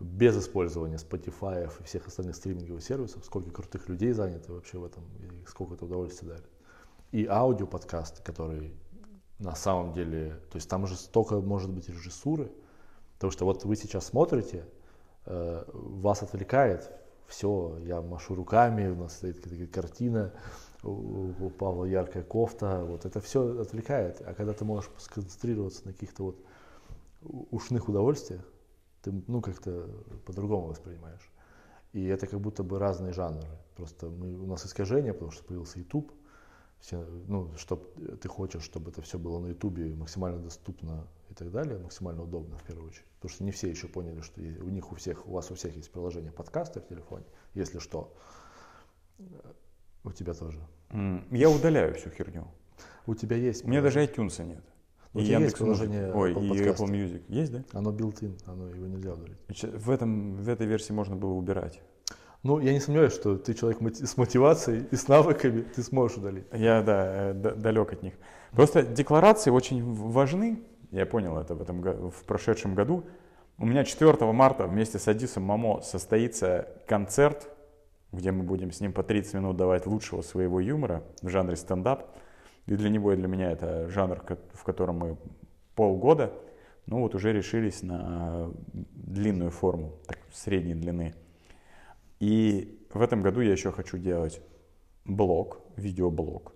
без использования Spotify и всех остальных стриминговых сервисов, сколько крутых людей занято вообще в этом, и сколько это удовольствия дарит. И аудиоподкаст, который на самом деле, то есть там уже столько может быть режиссуры, потому что вот вы сейчас смотрите, э, вас отвлекает все, я машу руками, у нас стоит какая-то картина, у Павла яркая кофта, вот это все отвлекает. А когда ты можешь сконцентрироваться на каких-то вот ушных удовольствиях, ты ну как-то по-другому воспринимаешь. И это как будто бы разные жанры. Просто мы, у нас искажение, потому что появился YouTube. Все, ну, чтоб, ты хочешь, чтобы это все было на YouTube максимально доступно и так далее, максимально удобно в первую очередь. Потому что не все еще поняли, что у них у всех, у вас у всех есть приложение подкаста в телефоне, если что. У тебя тоже. Я удаляю всю херню. У тебя есть. У меня даже iTunes нет. У и Яндекс есть приложение Ой, и Apple Music. Есть, да? Оно built-in, оно его нельзя удалить. В, этом, в этой версии можно было убирать. Ну, я не сомневаюсь, что ты человек с мотивацией и с навыками, ты сможешь удалить. Я, да, э, далек от них. Просто декларации очень важны. Я понял это в, этом, в прошедшем году. У меня 4 марта вместе с Адисом Мамо состоится концерт, где мы будем с ним по 30 минут давать лучшего своего юмора в жанре стендап. И для него, и для меня это жанр, в котором мы полгода, ну вот уже решились на длинную форму, так, средней длины. И в этом году я еще хочу делать блог, видеоблог.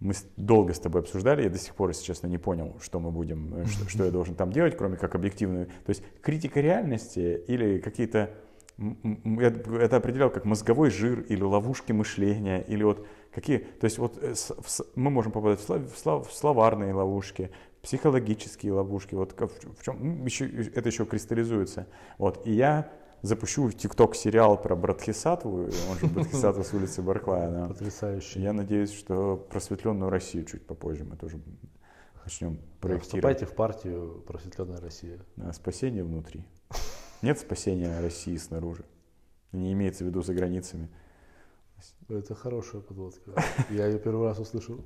Мы долго с тобой обсуждали, я до сих пор, если честно, не понял, что мы будем, э, [laughs] что, что я должен там делать, кроме как объективную. То есть критика реальности или какие-то я это определял как мозговой жир или ловушки мышления, или вот какие, то есть вот э, мы можем попадать в, слов, в, слов, в словарные ловушки, психологические ловушки, вот в чем еще, это еще кристаллизуется. Вот, и я запущу в ТикТок сериал про Братхисатву, он же Братхисатва с улицы Барклая. Да. Потрясающе. Я надеюсь, что просветленную Россию чуть попозже мы тоже начнем проектировать. Вступайте в партию «Просветленная Россия». Спасение внутри. Нет спасения России снаружи. Не имеется в виду за границами. Это хорошая подводка. Я ее первый раз услышал.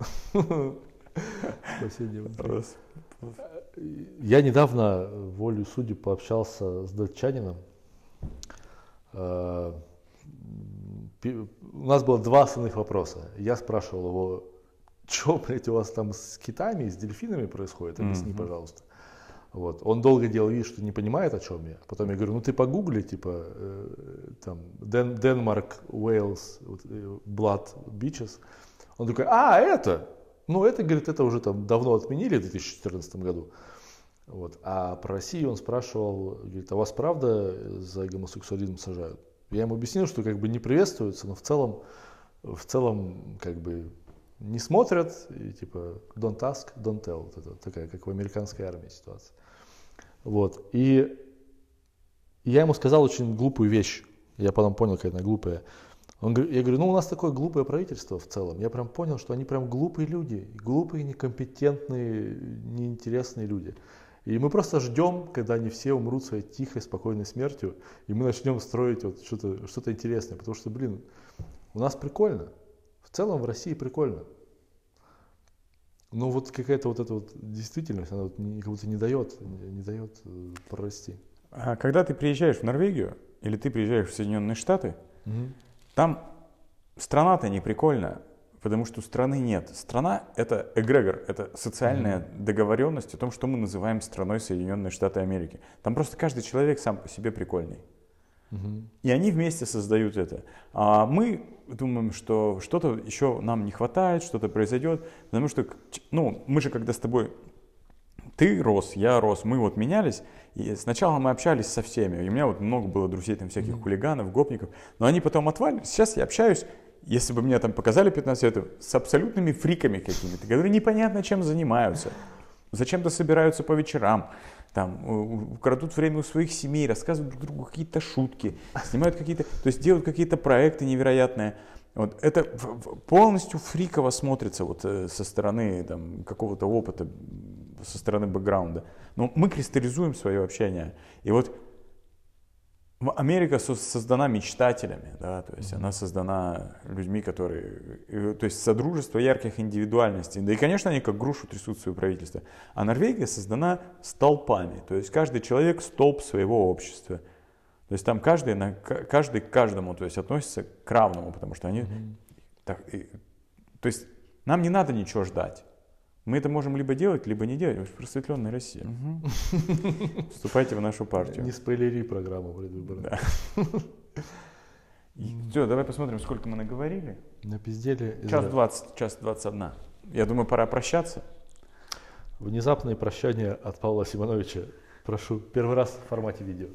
Спасение внутри. Я недавно, волю судеб, пообщался с датчанином. Э, у нас было два основных вопроса. Я спрашивал его, что, блядь, у вас там с китами с дельфинами происходит? Объясни, mm-hmm. пожалуйста. Вот. Он долго делал вид, что не понимает, о чем я. Потом я говорю, ну ты погугли, типа, э, там, Ден, Денмарк, Уэльс, вот, э, Blood Beaches. Он такой, а, это? Ну, это, говорит, это уже там давно отменили в 2014 году. Вот. А про Россию он спрашивал, говорит, а вас правда за гомосексуализм сажают? Я ему объяснил, что как бы не приветствуется, но в целом, в целом как бы не смотрят, и типа don't ask, don't tell. Вот это такая, как в американской армии ситуация. Вот. И я ему сказал очень глупую вещь. Я потом понял, какая она глупая. Он, я говорю, ну у нас такое глупое правительство в целом. Я прям понял, что они прям глупые люди. Глупые, некомпетентные, неинтересные люди. И мы просто ждем, когда они все умрут своей тихой, спокойной смертью, и мы начнем строить вот что-то что интересное. Потому что, блин, у нас прикольно. В целом в России прикольно. Но вот какая-то вот эта вот действительность, она вот не, как будто не дает, не, не дает э, прорасти. А когда ты приезжаешь в Норвегию или ты приезжаешь в Соединенные Штаты, угу. там страна-то не прикольная. Потому что страны нет. Страна — это эгрегор, это социальная mm-hmm. договоренность о том, что мы называем страной Соединенные Штаты Америки. Там просто каждый человек сам по себе прикольный. И они вместе создают это. А мы думаем, что что-то еще нам не хватает, что-то произойдет. Потому что, ну, мы же когда с тобой ты рос, я рос, мы вот менялись, и сначала мы общались со всеми, и у меня вот много было друзей там всяких mm-hmm. хулиганов, гопников, но они потом отвалили, сейчас я общаюсь, если бы мне там показали 15 лет, с абсолютными фриками какими-то, которые непонятно чем занимаются, зачем-то собираются по вечерам, там, крадут время у своих семей, рассказывают друг другу какие-то шутки, снимают какие-то, то есть делают какие-то проекты невероятные. Вот это полностью фриково смотрится вот э, со стороны там, какого-то опыта, со стороны бэкграунда. Но мы кристаллизуем свое общение. И вот Америка создана мечтателями, да, то есть она создана людьми, которые, то есть содружество ярких индивидуальностей. Да и, конечно, они как грушу трясут свое правительство. А Норвегия создана столпами, то есть каждый человек столб своего общества. То есть там каждый, на, каждый к каждому то есть, относится к равному, потому что они... Mm-hmm. Так, и, то есть нам не надо ничего ждать. Мы это можем либо делать, либо не делать. Просветленная Россия. Угу. Вступайте в нашу партию. Не спойлери программу предвыборную. Да. Все, давай посмотрим, сколько мы наговорили. На пиздели. Час двадцать, час двадцать одна. Я думаю, пора прощаться. Внезапное прощание от Павла Симоновича. Прошу, первый раз в формате видео.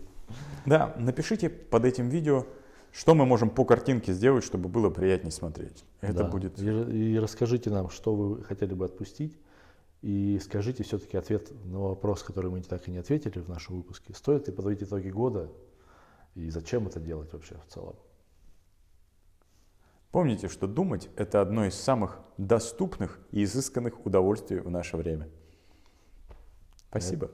Да, напишите под этим видео, что мы можем по картинке сделать, чтобы было приятнее смотреть. Это да. будет. И, и расскажите нам, что вы хотели бы отпустить. И скажите все-таки ответ на вопрос, который мы так и не ответили в нашем выпуске. Стоит ли подводить итоги года и зачем это делать вообще в целом? Помните, что думать – это одно из самых доступных и изысканных удовольствий в наше время. Спасибо.